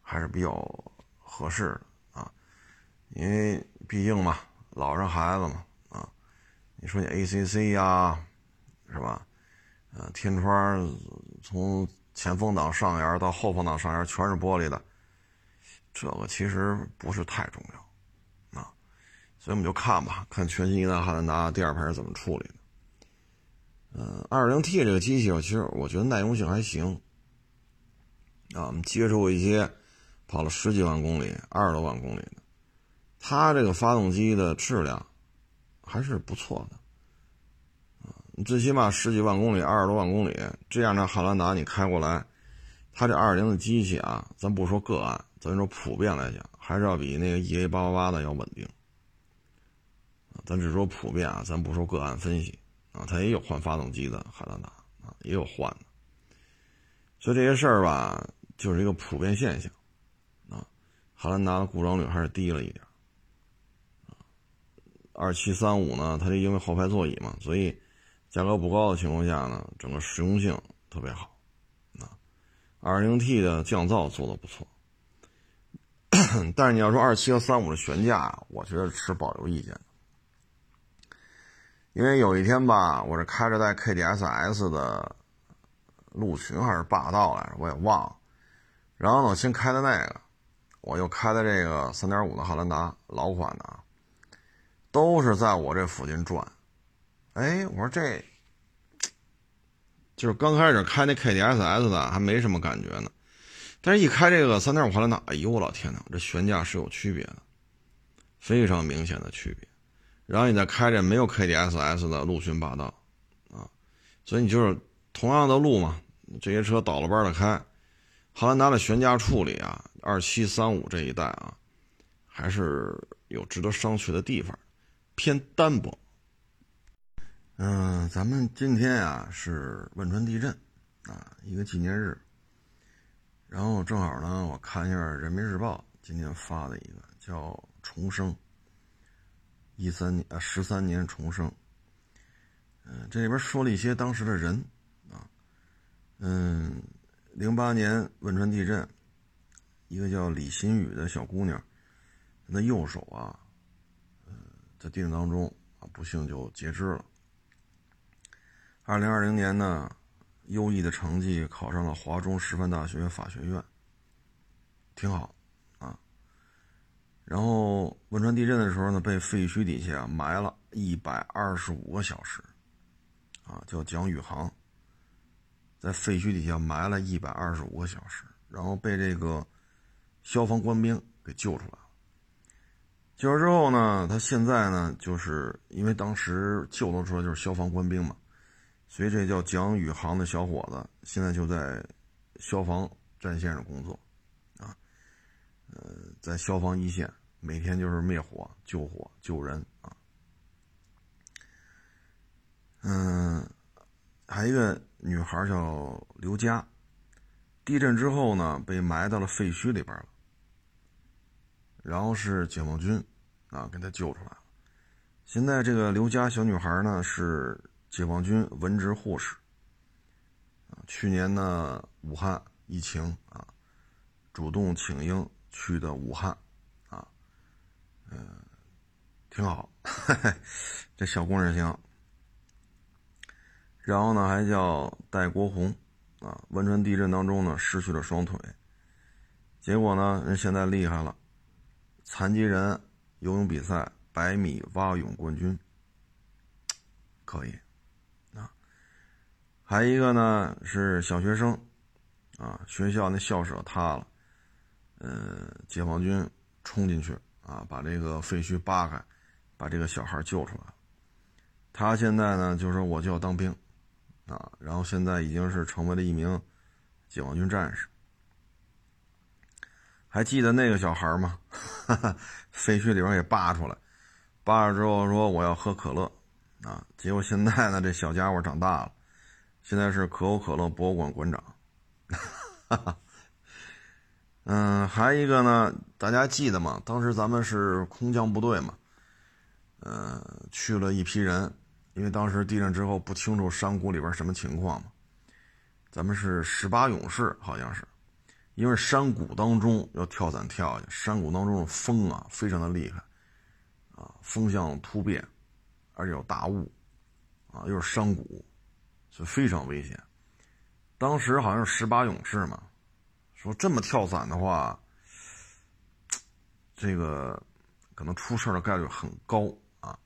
A: 还是比较。合适的啊，因为毕竟嘛，老人孩子嘛，啊，你说你 ACC 呀，是吧？呃，天窗从前风挡上沿到后风挡上沿全是玻璃的，这个其实不是太重要，所以我们就看吧，看全新一代汉兰达第二排是怎么处理的。嗯，2.0T 这个机器，其实我觉得耐用性还行。啊，我们接触过一些跑了十几万公里、二十多万公里的，它这个发动机的质量还是不错的。啊，你最起码十几万公里、二十多万公里这样的汉兰达你开过来，它这2.0的机器啊，咱不说个案，咱说普遍来讲，还是要比那个 E A 八八八的要稳定。咱只说普遍啊，咱不说个案分析。啊，它也有换发动机的汉兰达啊，也有换的，所以这些事儿吧，就是一个普遍现象啊。汉兰达的故障率还是低了一点啊。二七三五呢，它就因为后排座椅嘛，所以价格不高的情况下呢，整个实用性特别好啊。二零 T 的降噪做的不错，(coughs) 但是你要说二七和三五的悬架，我觉得持保留意见。因为有一天吧，我是开着带 KDSS 的陆巡还是霸道来着，我也忘了。然后呢，我先开的那个，我又开的这个3.5的汉兰达老款的啊，都是在我这附近转。哎，我说这就是刚开始开那 KDSS 的还没什么感觉呢，但是一开这个3.5汉兰达，哎呦我老天呐，这悬架是有区别的，非常明显的区别。然后你再开着没有 KDSS 的陆巡霸道，啊，所以你就是同样的路嘛，这些车倒了班的开，汉兰达的悬架处理啊，二七三五这一代啊，还是有值得商榷的地方，偏单薄。嗯，咱们今天啊是汶川地震啊一个纪念日，然后正好呢，我看一下人民日报今天发的一个叫重生。一三年啊，十三年重生。嗯，这里边说了一些当时的人啊，嗯，零八年汶川地震，一个叫李新宇的小姑娘，她的右手啊，嗯，在地震当中啊，不幸就截肢了。二零二零年呢，优异的成绩考上了华中师范大学法学院，挺好。然后汶川地震的时候呢，被废墟底下埋了一百二十五个小时，啊，叫蒋宇航，在废墟底下埋了一百二十五个小时，然后被这个消防官兵给救出来了。救出之后呢，他现在呢，就是因为当时救的出来就是消防官兵嘛，所以这叫蒋宇航的小伙子现在就在消防战线上工作，啊，呃，在消防一线。每天就是灭火、救火、救人啊。嗯，还有一个女孩叫刘佳，地震之后呢，被埋到了废墟里边了。然后是解放军啊，给她救出来了。现在这个刘佳小女孩呢，是解放军文职护士。啊，去年呢，武汉疫情啊，主动请缨去的武汉。嗯，挺好，这小工人行。然后呢，还叫戴国红啊，汶川地震当中呢失去了双腿，结果呢人现在厉害了，残疾人游泳比赛百米蛙泳冠军，可以啊。还一个呢是小学生啊，学校那校舍塌了，呃，解放军冲进去。啊，把这个废墟扒开，把这个小孩救出来他现在呢，就说我就要当兵，啊，然后现在已经是成为了一名解放军战士。还记得那个小孩吗？(laughs) 废墟里边给扒出来，扒了之后说我要喝可乐，啊，结果现在呢，这小家伙长大了，现在是可口可乐博物馆馆长。哈哈。嗯，还一个呢，大家记得吗？当时咱们是空降部队嘛，呃，去了一批人，因为当时地震之后不清楚山谷里边什么情况嘛，咱们是十八勇士，好像是，因为山谷当中要跳伞跳下去，山谷当中的风啊非常的厉害，啊，风向突变，而且有大雾，啊，又是山谷，所以非常危险。当时好像是十八勇士嘛，说这么跳伞的话，这个可能出事的概率很高啊。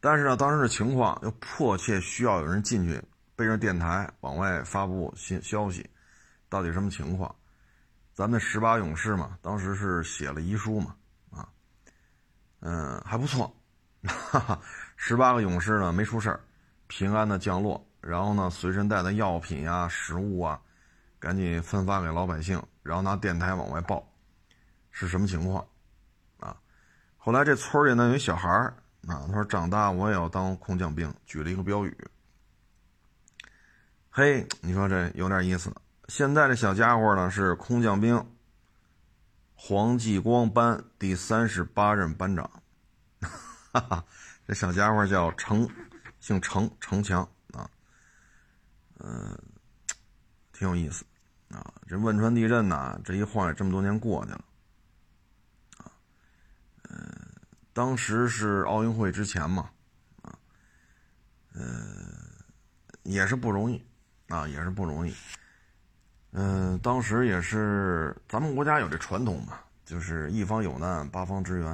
A: 但是呢，当时的情况又迫切需要有人进去背着电台往外发布新消息，到底什么情况？咱们十八勇士嘛，当时是写了遗书嘛，啊，嗯，还不错，哈哈，十八个勇士呢没出事平安的降落。然后呢，随身带的药品呀、食物啊，赶紧分发给老百姓，然后拿电台往外报，是什么情况？啊，后来这村里呢有一小孩啊，他说长大我也要当空降兵，举了一个标语。嘿，你说这有点意思。现在这小家伙呢是空降兵黄继光班第三十八任班长，(laughs) 哈哈，这小家伙叫程，姓程，程强啊。嗯，挺有意思，啊，这汶川地震呢，这一晃也这么多年过去了，啊，嗯，当时是奥运会之前嘛，啊，嗯，也是不容易，啊，也是不容易，嗯，当时也是咱们国家有这传统嘛，就是一方有难八方支援，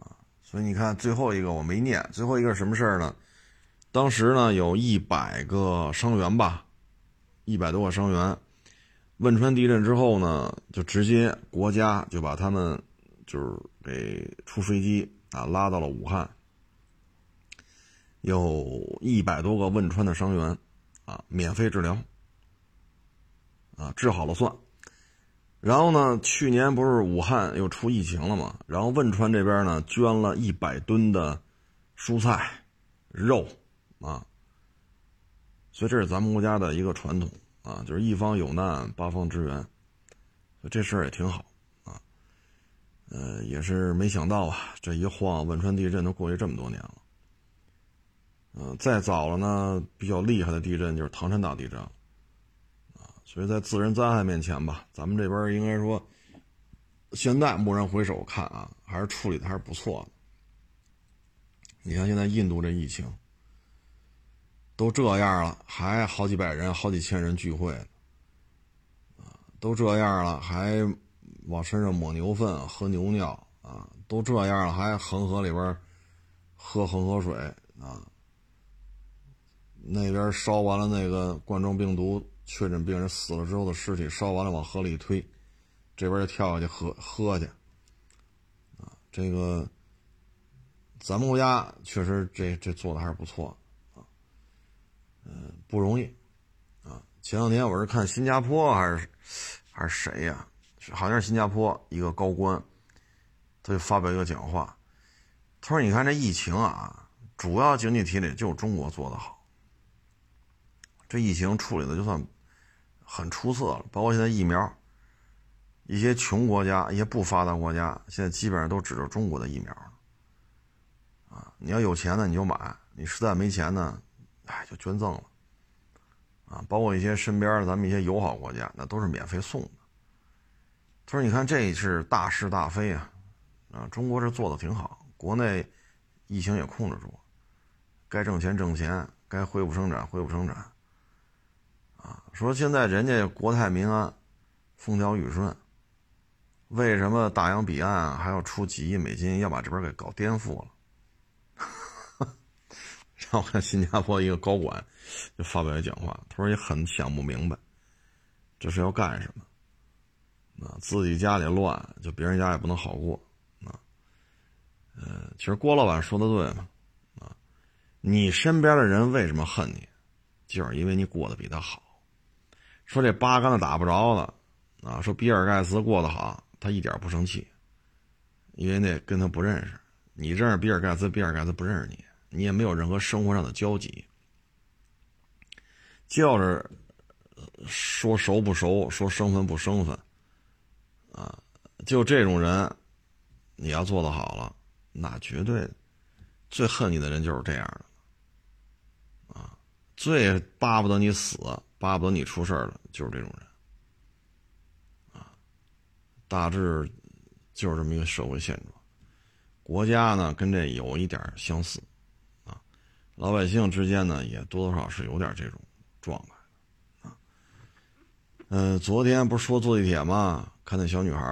A: 啊，所以你看最后一个我没念，最后一个什么事儿呢？当时呢，有一百个伤员吧，一百多个伤员。汶川地震之后呢，就直接国家就把他们就是给出飞机啊，拉到了武汉。有一百多个汶川的伤员啊，免费治疗啊，治好了算。然后呢，去年不是武汉又出疫情了嘛，然后汶川这边呢，捐了一百吨的蔬菜、肉。啊，所以这是咱们国家的一个传统啊，就是一方有难八方支援，所以这事儿也挺好啊。呃，也是没想到啊，这一晃汶川地震都过去这么多年了。嗯，再早了呢，比较厉害的地震就是唐山大地震啊。所以在自然灾害面前吧，咱们这边应该说，现在蓦然回首看啊，还是处理的还是不错的。你看现在印度这疫情。都这样了，还好几百人、好几千人聚会，啊，都这样了，还往身上抹牛粪、喝牛尿啊，都这样了，还恒河里边喝恒河水啊。那边烧完了那个冠状病毒确诊病人死了之后的尸体，烧完了往河里一推，这边就跳下去喝喝去，啊，这个咱们国家确实这这做的还是不错。嗯，不容易，啊！前两天我是看新加坡还是还是谁呀？好像是新加坡一个高官，他就发表一个讲话，他说：“你看这疫情啊，主要经济体里就中国做的好，这疫情处理的就算很出色了。包括现在疫苗，一些穷国家、一些不发达国家，现在基本上都指着中国的疫苗啊，你要有钱呢，你就买；你实在没钱呢。”哎，就捐赠了，啊，包括一些身边咱们一些友好国家，那都是免费送的。他说：“你看，这是大是大非啊，啊，中国这做的挺好，国内疫情也控制住，该挣钱挣钱，该恢复生产恢复生产，啊，说现在人家国泰民安，风调雨顺，为什么大洋彼岸还要出几亿美金要把这边给搞颠覆了？”我看新加坡一个高管就发表讲话，他说也很想不明白，这是要干什么？啊，自己家里乱，就别人家也不能好过啊。呃，其实郭老板说的对嘛，啊，你身边的人为什么恨你，就是因为你过得比他好。说这八竿子打不着的，啊，说比尔盖茨过得好，他一点不生气，因为那跟他不认识。你认识比尔盖茨，比尔盖茨不认识你。你也没有任何生活上的交集，叫着说熟不熟，说生分不生分，啊，就这种人，你要做的好了，那绝对最恨你的人就是这样的，啊，最巴不得你死，巴不得你出事的，就是这种人，啊大致就是这么一个社会现状。国家呢跟这有一点相似，老百姓之间呢也多多少是有点这种状态，啊，嗯，昨天不是说坐地铁吗？看那小女孩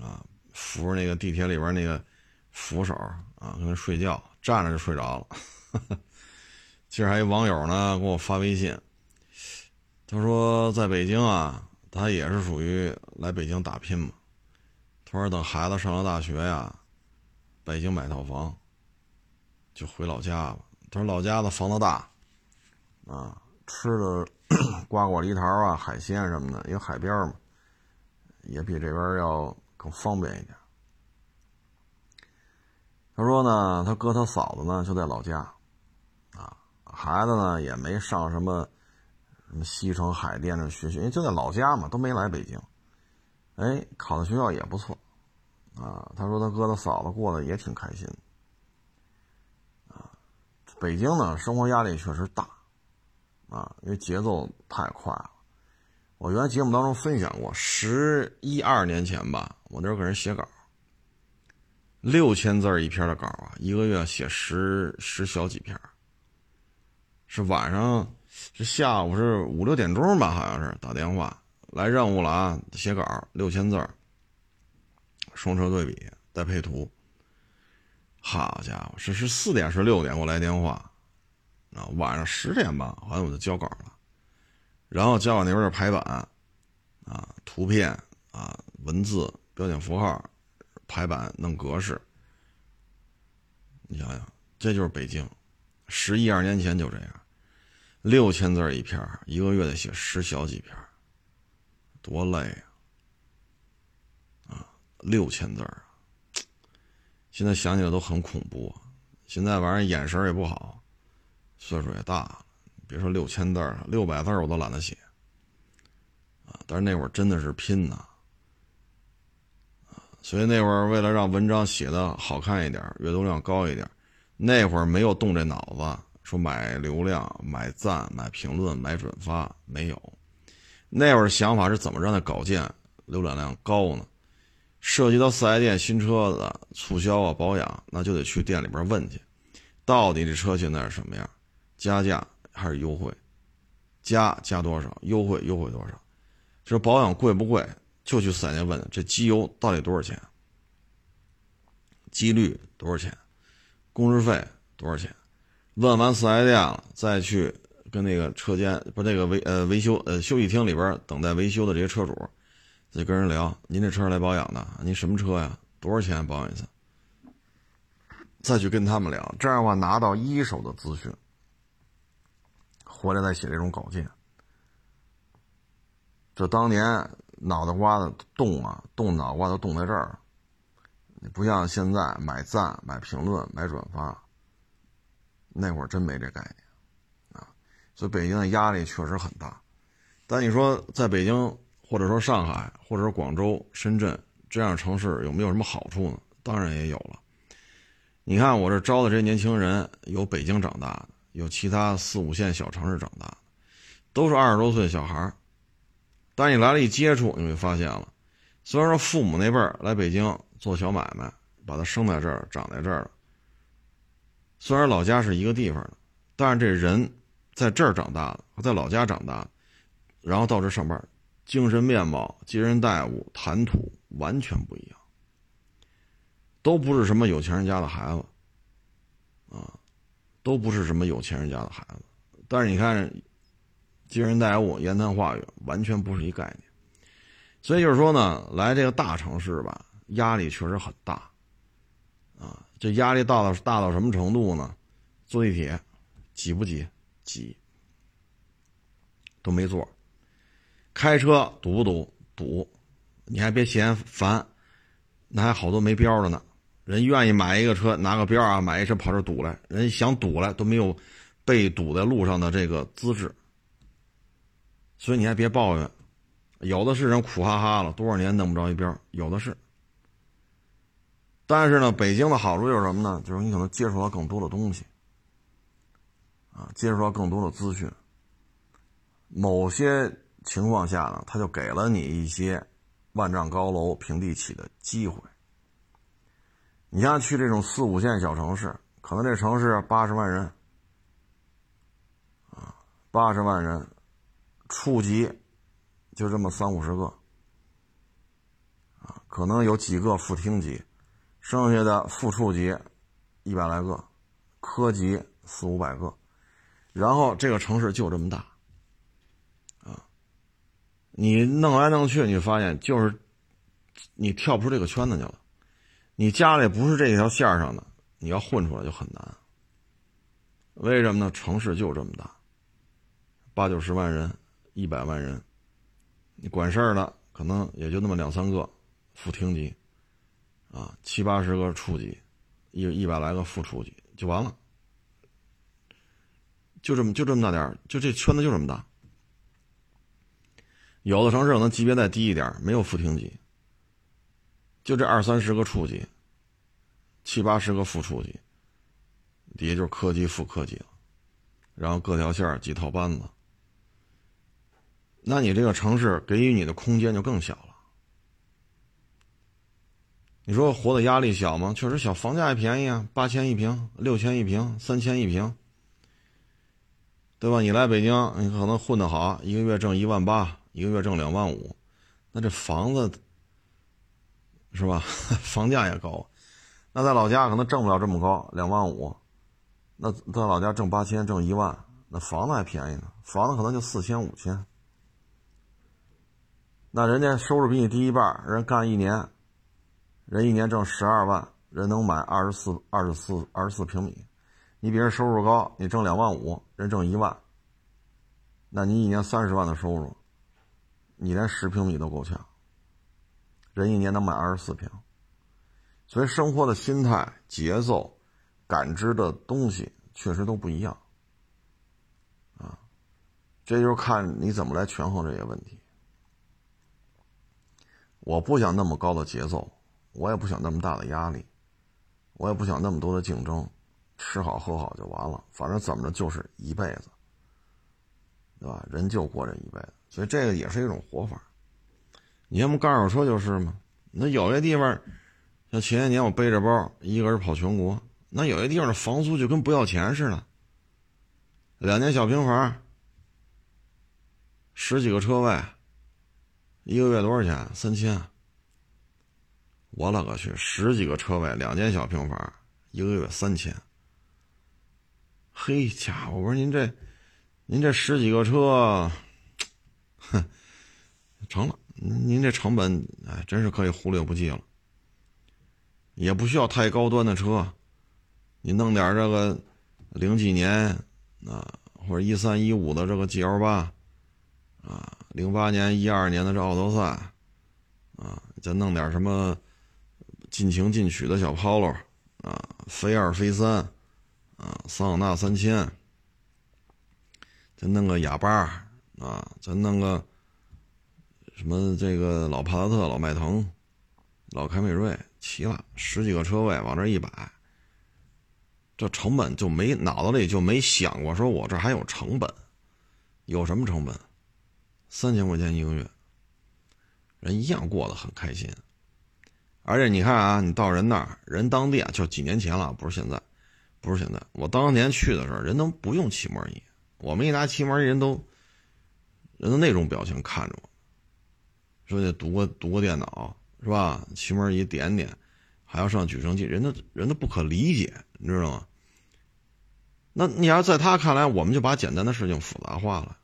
A: 啊，扶着那个地铁里边那个扶手啊，跟那睡觉，站着就睡着了。(laughs) 今儿还有网友呢给我发微信，他说在北京啊，他也是属于来北京打拼嘛。他说等孩子上了大学呀。北京买套房，就回老家了。他说老家的房子大，啊，吃的 (coughs) 瓜果梨桃啊、海鲜什么的，因为海边嘛，也比这边要更方便一点。他说呢，他哥他嫂子呢就在老家，啊，孩子呢也没上什么什么西城海淀的学校，因为就在老家嘛，都没来北京。哎，考的学校也不错。啊，他说他哥他嫂子过得也挺开心。北京呢，生活压力确实大，啊，因为节奏太快了。我原来节目当中分享过，十一二年前吧，我那时候给人写稿，六千字一篇的稿啊，一个月写十十小几篇。是晚上，是下午是五六点钟吧，好像是打电话来任务了啊，写稿六千字。双车对比带配图，好家伙，是是四点是六点给我来电话，啊，晚上十点吧，好像我就交稿了，然后交稿那边的排版，啊，图片啊，文字标点符号，排版弄格式，你想想，这就是北京，十一二年前就这样，六千字一篇，一个月得写十小几篇，多累啊！啊六千字啊，现在想起来都很恐怖。现在玩意儿眼神也不好，岁数也大，别说六千字了，六百字我都懒得写。啊，但是那会儿真的是拼呐，啊，所以那会儿为了让文章写的好看一点，阅读量高一点，那会儿没有动这脑子，说买流量、买赞、买评论、买转发，没有。那会儿想法是怎么让那稿件浏览量高呢？涉及到四 S 店新车子促销啊保养，那就得去店里边问去，到底这车现在是什么样，加价还是优惠，加加多少，优惠优惠多少，这保养贵不贵，就去四 S 店问，这机油到底多少钱，机滤多少钱，工时费多少钱，问完四 S 店了，再去跟那个车间不那个维呃维修呃休息厅里边等待维修的这些车主。再跟人聊，您这车是来保养的，您什么车呀？多少钱保养一次？再去跟他们聊，这样的话拿到一手的资讯，回来再写这种稿件。这当年脑袋瓜子动啊，动脑瓜都动在这儿。你不像现在买赞、买评论、买转发，那会儿真没这概念啊。所以北京的压力确实很大，但你说在北京。或者说上海，或者说广州、深圳这样城市有没有什么好处呢？当然也有了。你看我这招的这些年轻人，有北京长大的，有其他四五线小城市长大的，都是二十多岁小孩儿。但你来了一接触，你会发现了，虽然说父母那辈儿来北京做小买卖，把他生在这儿、长在这儿了，虽然老家是一个地方的，但是这人在这儿长大的和在老家长大的，然后到这上班。精神面貌、接人待物、谈吐完全不一样，都不是什么有钱人家的孩子，啊，都不是什么有钱人家的孩子。但是你看，接人待物、言谈话语完全不是一概念。所以就是说呢，来这个大城市吧，压力确实很大，啊，这压力大到大到什么程度呢？坐地铁挤不挤？挤，都没座。开车堵不堵？堵，你还别嫌烦，那还好多没标的呢。人愿意买一个车，拿个标啊，买一车跑这堵来，人想堵来都没有被堵在路上的这个资质。所以你还别抱怨，有的是人苦哈哈了，多少年弄不着一标，有的是。但是呢，北京的好处就是什么呢？就是你可能接触到更多的东西，啊，接触到更多的资讯，某些。情况下呢，他就给了你一些万丈高楼平地起的机会。你像去这种四五线小城市，可能这城市八十万人，啊，八十万人，处级就这么三五十个，啊，可能有几个副厅级，剩下的副处级一百来个，科级四五百个，然后这个城市就这么大。你弄来弄去，你发现就是你跳不出这个圈子去了。你家里不是这条线上的，你要混出来就很难。为什么呢？城市就这么大，八九十万人，一百万人，你管事儿的可能也就那么两三个副厅级，啊，七八十个处级，一一百来个副处级就完了，就这么就这么大点儿，就这圈子就这么大。有的城市可能级别再低一点，没有副厅级，就这二三十个处级，七八十个副处级，底下就是科级、副科级了，然后各条线几套班子，那你这个城市给予你的空间就更小了。你说活的压力小吗？确实小，房价也便宜啊，八千一平、六千一平、三千一平，对吧？你来北京，你可能混得好，一个月挣一万八。一个月挣两万五，那这房子是吧？(laughs) 房价也高。那在老家可能挣不了这么高，两万五。那在老家挣八千，挣一万，那房子还便宜呢。房子可能就四千五千。那人家收入比你低一半，人干一年，人一年挣十二万，人能买二十四、二十四、二十四平米。你比人收入高，你挣两万五，人挣一万，那你一年三十万的收入。你连十平米都够呛，人一年能买二十四平，所以生活的心态、节奏、感知的东西确实都不一样，啊，这就是看你怎么来权衡这些问题。我不想那么高的节奏，我也不想那么大的压力，我也不想那么多的竞争，吃好喝好就完了，反正怎么着就是一辈子，对吧？人就过这一辈子。所以这个也是一种活法。你要么干手车就是嘛。那有些地方，像前些年我背着包一个人跑全国，那有些地方的房租就跟不要钱似的。两间小平房，十几个车位，一个月多少钱？三千。我勒个去！十几个车位，两间小平房，一个月三千。嘿家伙，我说您这，您这十几个车。成了，您这成本哎，真是可以忽略不计了。也不需要太高端的车，你弄点这个零几年啊，或者一三一五的这个 G L 八啊，零八年一二年的这奥德赛啊，再弄点什么尽情进取的小 Polo 啊，飞二飞三啊，桑塔纳三千，再弄个哑巴。啊，再弄个什么这个老帕萨特、老迈腾、老凯美瑞齐了，十几个车位往这一摆，这成本就没脑子里就没想过，说我这还有成本，有什么成本？三千块钱一个月，人一样过得很开心。而且你看啊，你到人那儿，人当地啊，就几年前了，不是现在，不是现在。我当年去的时候，人都不用漆膜仪，我们一拿漆膜仪，人都。人都那种表情看着我，说得读个读个电脑是吧？气门仪点点，还要上举升器，人都人都不可理解，你知道吗？那你要在他看来，我们就把简单的事情复杂化了。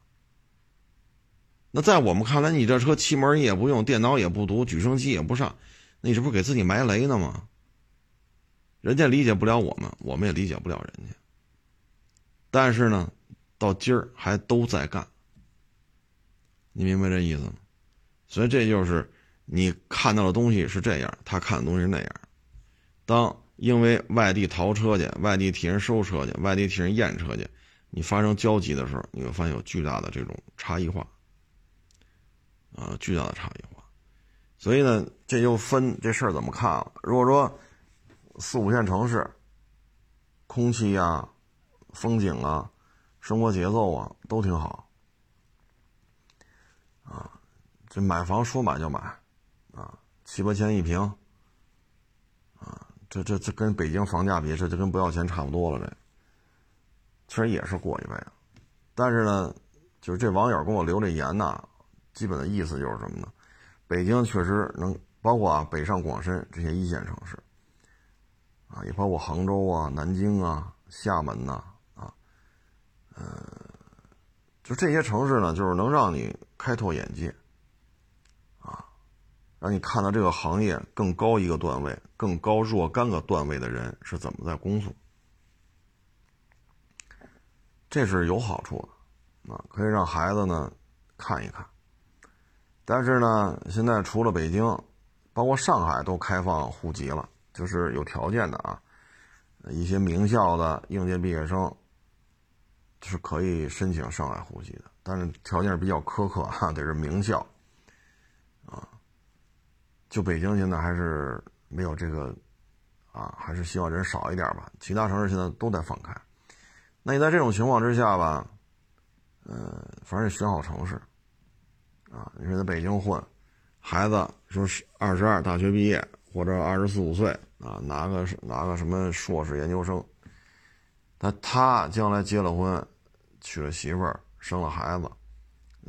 A: 那在我们看来，你这车气门也不用，电脑也不读，举升机也不上，那你这不是给自己埋雷呢吗？人家理解不了我们，我们也理解不了人家。但是呢，到今儿还都在干。你明白这意思吗？所以这就是你看到的东西是这样，他看的东西是那样。当因为外地淘车去，外地替人收车去，外地替人验车去，你发生交集的时候，你会发现有巨大的这种差异化，啊，巨大的差异化。所以呢，这就分这事儿怎么看了。如果说四五线城市，空气啊、风景啊、生活节奏啊都挺好。啊，买房说买就买，啊七八千一平，啊，这这这跟北京房价比，这就跟不要钱差不多了。这其实也是过一辈子，但是呢，就是这网友跟我留这言呐，基本的意思就是什么呢？北京确实能，包括啊北上广深这些一线城市，啊，也包括杭州啊、南京啊、厦门呐，啊，呃，就这些城市呢，就是能让你开拓眼界。让你看到这个行业更高一个段位、更高若干个段位的人是怎么在工作，这是有好处的，啊，可以让孩子呢看一看。但是呢，现在除了北京，包括上海都开放户籍了，就是有条件的啊，一些名校的应届毕业生是可以申请上海户籍的，但是条件比较苛刻哈，得是名校。就北京现在还是没有这个，啊，还是希望人少一点吧。其他城市现在都在放开。那你在这种情况之下吧，呃，反正选好城市，啊，你说在北京混，孩子说是二十二大学毕业或者二十四五岁啊，拿个拿个什么硕士研究生，那他将来结了婚，娶了媳妇儿，生了孩子，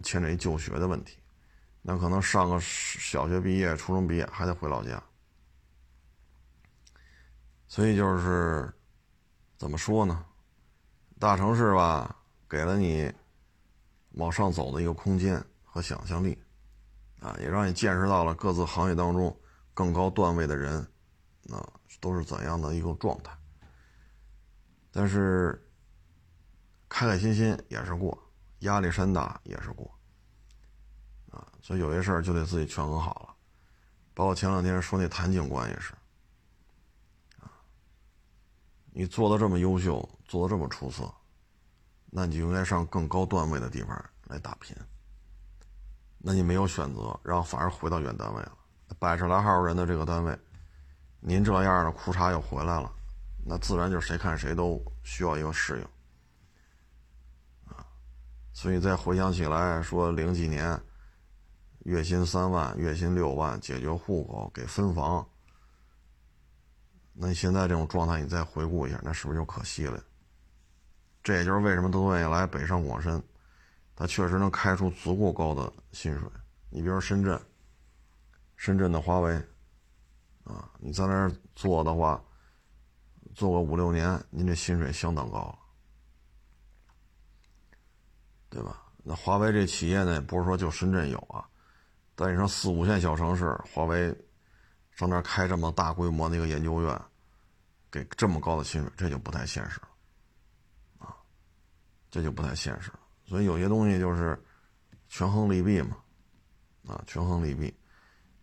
A: 牵扯一就学的问题。那可能上个小学毕业、初中毕业还得回老家，所以就是怎么说呢？大城市吧，给了你往上走的一个空间和想象力，啊，也让你见识到了各自行业当中更高段位的人，啊，都是怎样的一个状态。但是开开心心也是过，压力山大也是过。啊所以有些事儿就得自己权衡好了，包括前两天说那谭警官也是，啊，你做的这么优秀，做的这么出色，那你就应该上更高段位的地方来打拼。那你没有选择，然后反而回到原单位了，百十来号人的这个单位，您这样的裤衩又回来了，那自然就是谁看谁都需要一个适应，啊，所以再回想起来说零几年。月薪三万，月薪六万，解决户口，给分房。那你现在这种状态，你再回顾一下，那是不是就可惜了？这也就是为什么都愿意来北上广深，他确实能开出足够高的薪水。你比如深圳，深圳的华为，啊，你在那儿做的话，做个五六年，您这薪水相当高了，对吧？那华为这企业呢，不是说就深圳有啊。但你说四五线小城市，华为上那儿开这么大规模的一个研究院，给这么高的薪水，这就不太现实了，啊，这就不太现实了。所以有些东西就是权衡利弊嘛，啊，权衡利弊。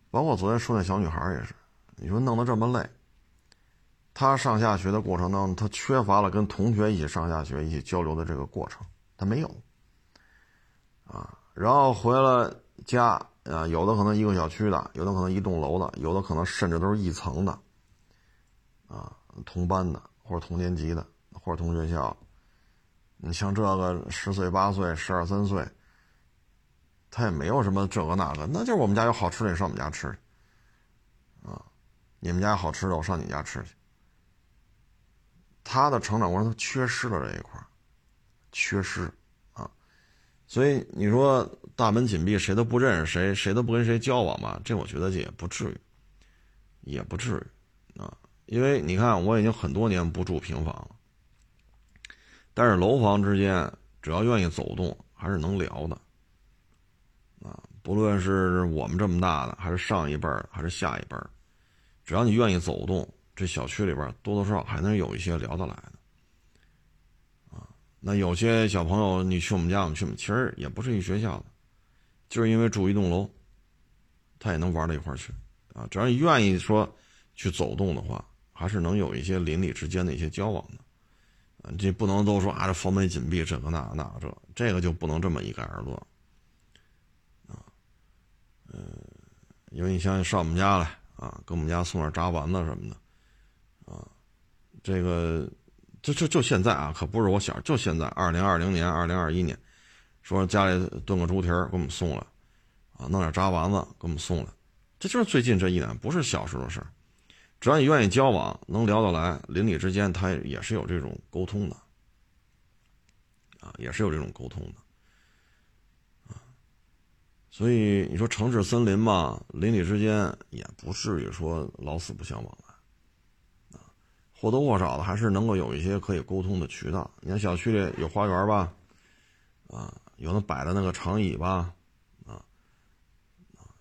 A: 包括昨天说那小女孩也是，你说弄得这么累，她上下学的过程当中，她缺乏了跟同学一起上下学、一起交流的这个过程，她没有，啊，然后回了家。啊，有的可能一个小区的，有的可能一栋楼的，有的可能甚至都是一层的，啊，同班的或者同年级的或者同学校，你像这个十岁八岁、十二三岁，他也没有什么这个那个，那就是我们家有好吃的，你上我们家吃去，啊，你们家有好吃的，我上你家吃去。他的成长过程他缺失了这一块缺失。啊所以你说大门紧闭，谁都不认识谁，谁都不跟谁交往吧？这我觉得这也不至于，也不至于啊。因为你看，我已经很多年不住平房了，但是楼房之间只要愿意走动，还是能聊的啊。不论是我们这么大的，还是上一辈儿，还是下一辈儿，只要你愿意走动，这小区里边多多少少还能有一些聊得来的啊。那有些小朋友，你去我们家，我们去，其实也不是一学校的，就是因为住一栋楼，他也能玩到一块去，啊，只要你愿意说去走动的话，还是能有一些邻里之间的一些交往的，啊，这不能都说啊，这房门紧闭，这个那那个这，这个就不能这么一概而论，啊，嗯，因为你像上我们家来啊，给我们家送点炸丸子什么的，啊，这个。就就就现在啊，可不是我想，就现在，二零二零年、二零二一年，说家里炖个猪蹄儿给我们送来，啊，弄点炸丸子给我们送来，这就是最近这一年，不是小时候的事儿。只要你愿意交往，能聊得来，邻里之间他也是有这种沟通的，啊，也是有这种沟通的，啊，所以你说城市森林嘛，邻里之间也不至于说老死不相往来，啊，或多或少的还是能够有一些可以沟通的渠道。你看小区里有花园吧，啊，有那摆的那个长椅吧，啊，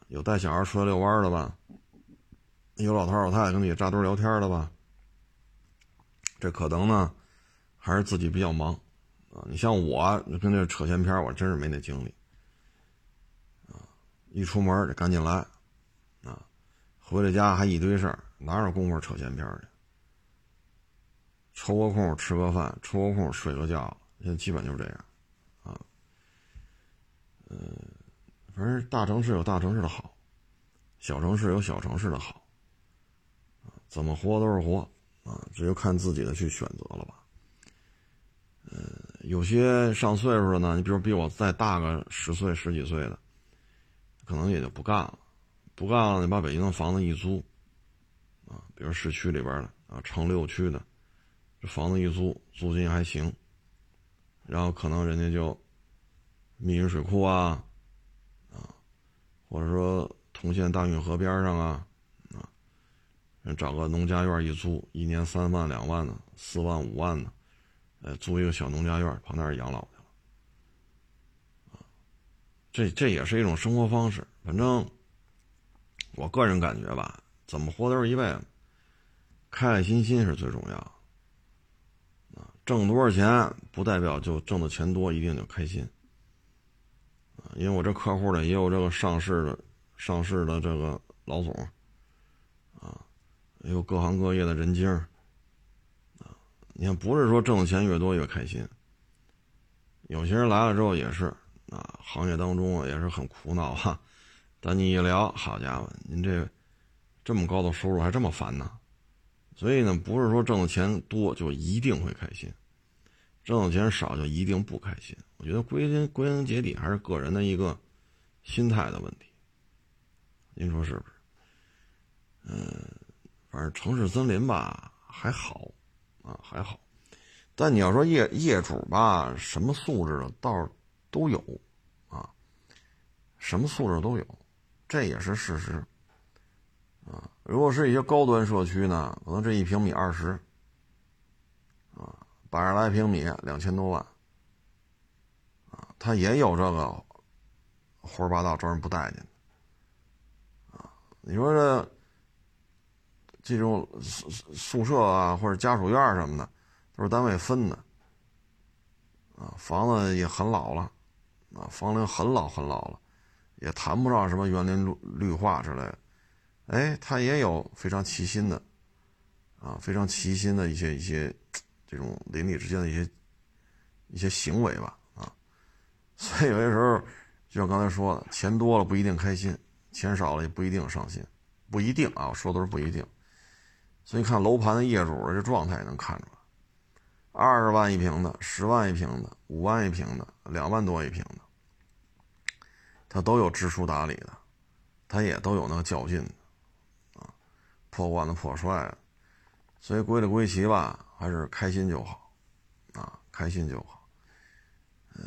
A: 有带小孩出来遛弯的吧。有老头老太太跟你扎堆聊天的吧？这可能呢，还是自己比较忙啊。你像我，跟这扯闲篇，我真是没那精力啊。一出门得赶紧来啊，回了家还一堆事儿，哪有功夫扯闲篇去？抽个空吃个饭，抽个空睡个觉，现在基本就是这样。呃，反正大城市有大城市的好，小城市有小城市的好。怎么活都是活，啊，只有看自己的去选择了吧。呃，有些上岁数的呢，你比如比我再大个十岁、十几岁的，可能也就不干了，不干了，你把北京的房子一租，啊，比如市区里边的啊，城六区的，这房子一租，租金还行，然后可能人家就密云水库啊，啊，或者说通县大运河边上啊。啊找个农家院一租，一年三万两万的，四万五万的，呃，租一个小农家院，跑那儿养老去了。这这也是一种生活方式。反正我个人感觉吧，怎么活都是一辈子，开开心心是最重要。啊，挣多少钱不代表就挣的钱多，一定就开心。因为我这客户呢也有这个上市的，上市的这个老总。啊，也有各行各业的人精，啊，你看，不是说挣的钱越多越开心。有些人来了之后也是，啊，行业当中啊也是很苦恼哈。但你一聊，好家伙，您这这么高的收入还这么烦呢？所以呢，不是说挣的钱多就一定会开心，挣的钱少就一定不开心。我觉得归根归根结底还是个人的一个心态的问题。您说是不是？嗯。反正城市森林吧还好，啊还好，但你要说业业主吧，什么素质的倒是都有，啊，什么素质都有，这也是事实，啊，如果是一些高端社区呢，可能这一平米二十，百十来平米两千多万，啊，他也有这个胡说八道招人不待见的，啊，你说这。这种宿宿舍啊，或者家属院什么的，都是单位分的，啊，房子也很老了，啊，房龄很老很老了，也谈不上什么园林绿绿化之类的，哎，它也有非常齐心的，啊，非常齐心的一些一些这种邻里之间的一些一些行为吧，啊，(laughs) 所以有些时候，就像刚才说的，钱多了不一定开心，钱少了也不一定上心，不一定啊，我说的是不一定。所以看楼盘的业主这状态也能看出来，二十万一平的、十万一平的、五万一平的、两万多一平的，他都有知书达理的，他也都有那个较劲的，啊，破罐子破摔的，所以归了归齐吧，还是开心就好，啊，开心就好，呃，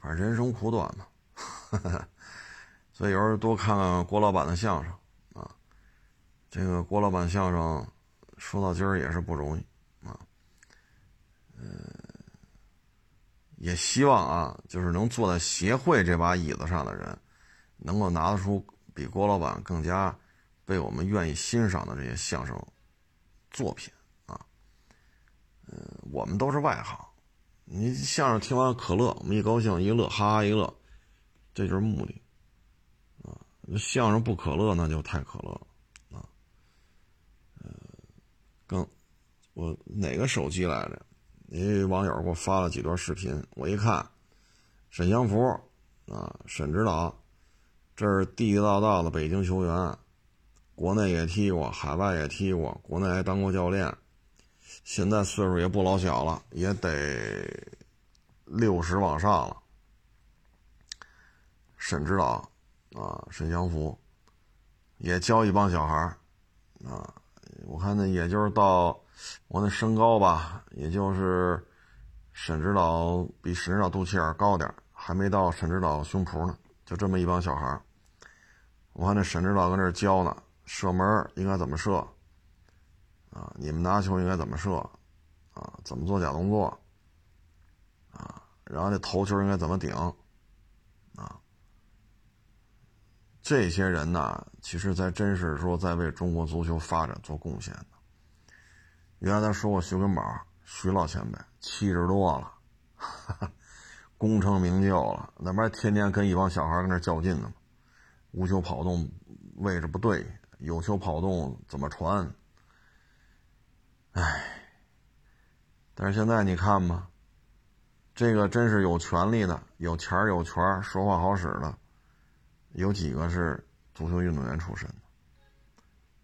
A: 反正人生苦短嘛，(laughs) 所以有时候多看看郭老板的相声啊。这个郭老板相声说到今儿也是不容易啊，呃，也希望啊，就是能坐在协会这把椅子上的人，能够拿得出比郭老板更加被我们愿意欣赏的这些相声作品嗯。我们都是外行，你相声听完可乐，我们一高兴一乐，哈哈一乐，这就是目的啊。相声不可乐，那就太可乐了。刚，我哪个手机来着？一网友给我发了几段视频，我一看，沈祥福啊，沈指导，这是地地道道的北京球员，国内也踢过，海外也踢过，国内还当过教练，现在岁数也不老小了，也得六十往上了。沈指导啊，沈祥福，也教一帮小孩儿啊。我看那也就是到我那身高吧，也就是沈指导比沈指导肚脐眼高点还没到沈指导胸脯呢。就这么一帮小孩儿，我看那沈指导搁那教呢，射门应该怎么射啊？你们拿球应该怎么射啊？怎么做假动作啊？然后这头球应该怎么顶啊？这些人呢，其实在真是说在为中国足球发展做贡献的。原来咱说过徐根宝，徐老前辈七十多了，哈 (laughs) 哈功成名就了，那不还天天跟一帮小孩跟那较劲呢吗？无球跑动位置不对，有球跑动怎么传？哎，但是现在你看吧，这个真是有权利的、有钱儿有权儿说话好使的。有几个是足球运动员出身的？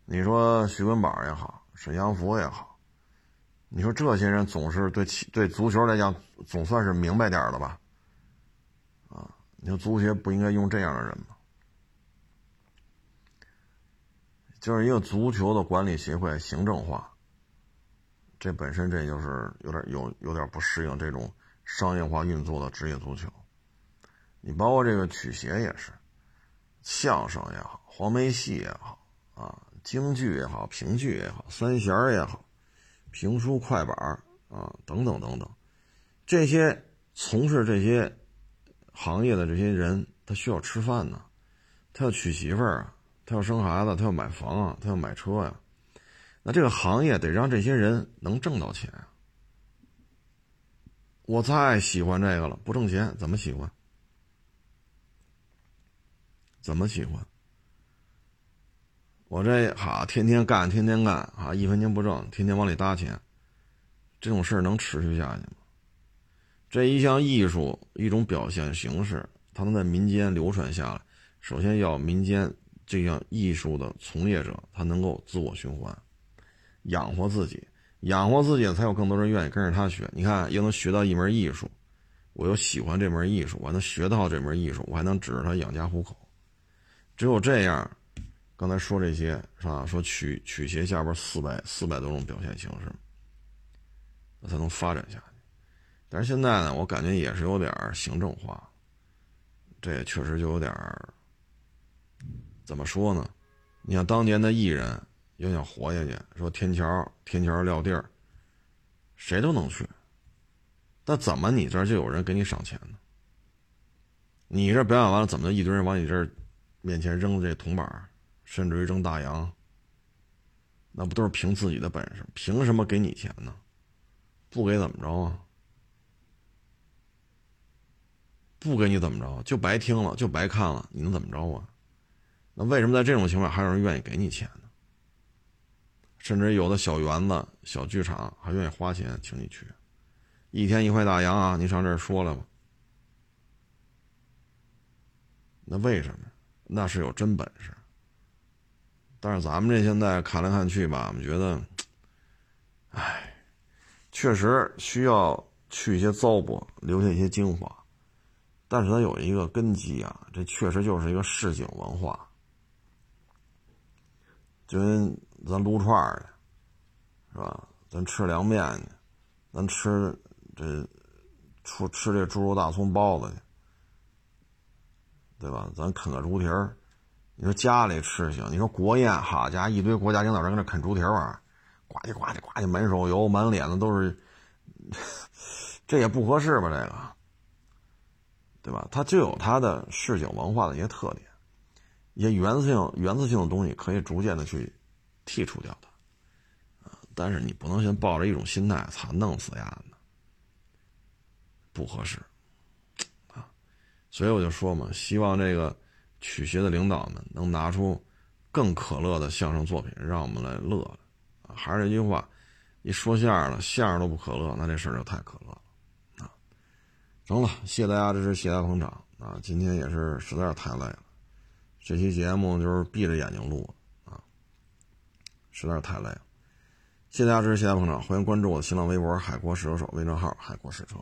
A: 你说徐根宝也好，沈阳福也好，你说这些人总是对对足球来讲总算是明白点儿了吧？啊，你说足协不应该用这样的人吗？就是一个足球的管理协会行政化，这本身这就是有点有有点不适应这种商业化运作的职业足球。你包括这个曲协也是。相声也好，黄梅戏也好，啊，京剧也好，评剧也好，三弦也好，评书、快板啊，等等等等，这些从事这些行业的这些人，他需要吃饭呢，他要娶媳妇儿啊，他要生孩子，他要买房啊，他要买车呀，那这个行业得让这些人能挣到钱啊。我太喜欢这个了，不挣钱怎么喜欢？怎么喜欢？我这哈天天干，天天干啊，一分钱不挣，天天往里搭钱，这种事儿能持续下去吗？这一项艺术，一种表现形式，它能在民间流传下来，首先要民间这项艺术的从业者，他能够自我循环，养活自己，养活自己才有更多人愿意跟着他学。你看，又能学到一门艺术，我又喜欢这门艺术，我还能学到这门艺术，我还能指着它养家糊口。只有这样，刚才说这些是吧？说曲曲协下边四百四百多种表现形式，那才能发展下去。但是现在呢，我感觉也是有点行政化，这也确实就有点怎么说呢？你像当年的艺人要想活下去，说天桥天桥撂地儿，谁都能去。但怎么你这儿就有人给你赏钱呢？你这表演完了，怎么就一堆人往你这儿？面前扔这铜板，甚至于扔大洋，那不都是凭自己的本事？凭什么给你钱呢？不给怎么着啊？不给你怎么着？就白听了，就白看了，你能怎么着啊？那为什么在这种情况还有人愿意给你钱呢？甚至有的小园子、小剧场还愿意花钱请你去，一天一块大洋啊！你上这儿说来吧。那为什么？那是有真本事，但是咱们这现在看来看去吧，我们觉得，哎，确实需要去一些糟粕，留下一些精华，但是它有一个根基啊，这确实就是一个市井文化，就跟咱撸串儿是吧？咱吃凉面去，咱吃这出吃这猪肉大葱包子去。对吧？咱啃个猪蹄儿，你说家里吃行，你说国宴，好家伙，一堆国家领导人搁那啃猪蹄儿玩呱唧呱唧呱唧，满手油，满脸的都是，(laughs) 这也不合适吧？这个，对吧？它就有它的市井文化的一些特点，一些原性、原则性的东西可以逐渐的去剔除掉它，啊，但是你不能先抱着一种心态，操，弄死丫的，不合适。啊所以我就说嘛，希望这个曲协的领导们能拿出更可乐的相声作品，让我们来乐了。还是那句话，一说相声了，相声都不可乐，那这事儿就太可乐了啊！成了，谢谢大家支持，谢谢大家捧场啊！今天也是实在是太累了，这期节目就是闭着眼睛录，实在是太累了。谢谢大家支持，谢谢大家捧场，欢迎关注我的新浪微博“海阔试车手”微账号“海阔试车”。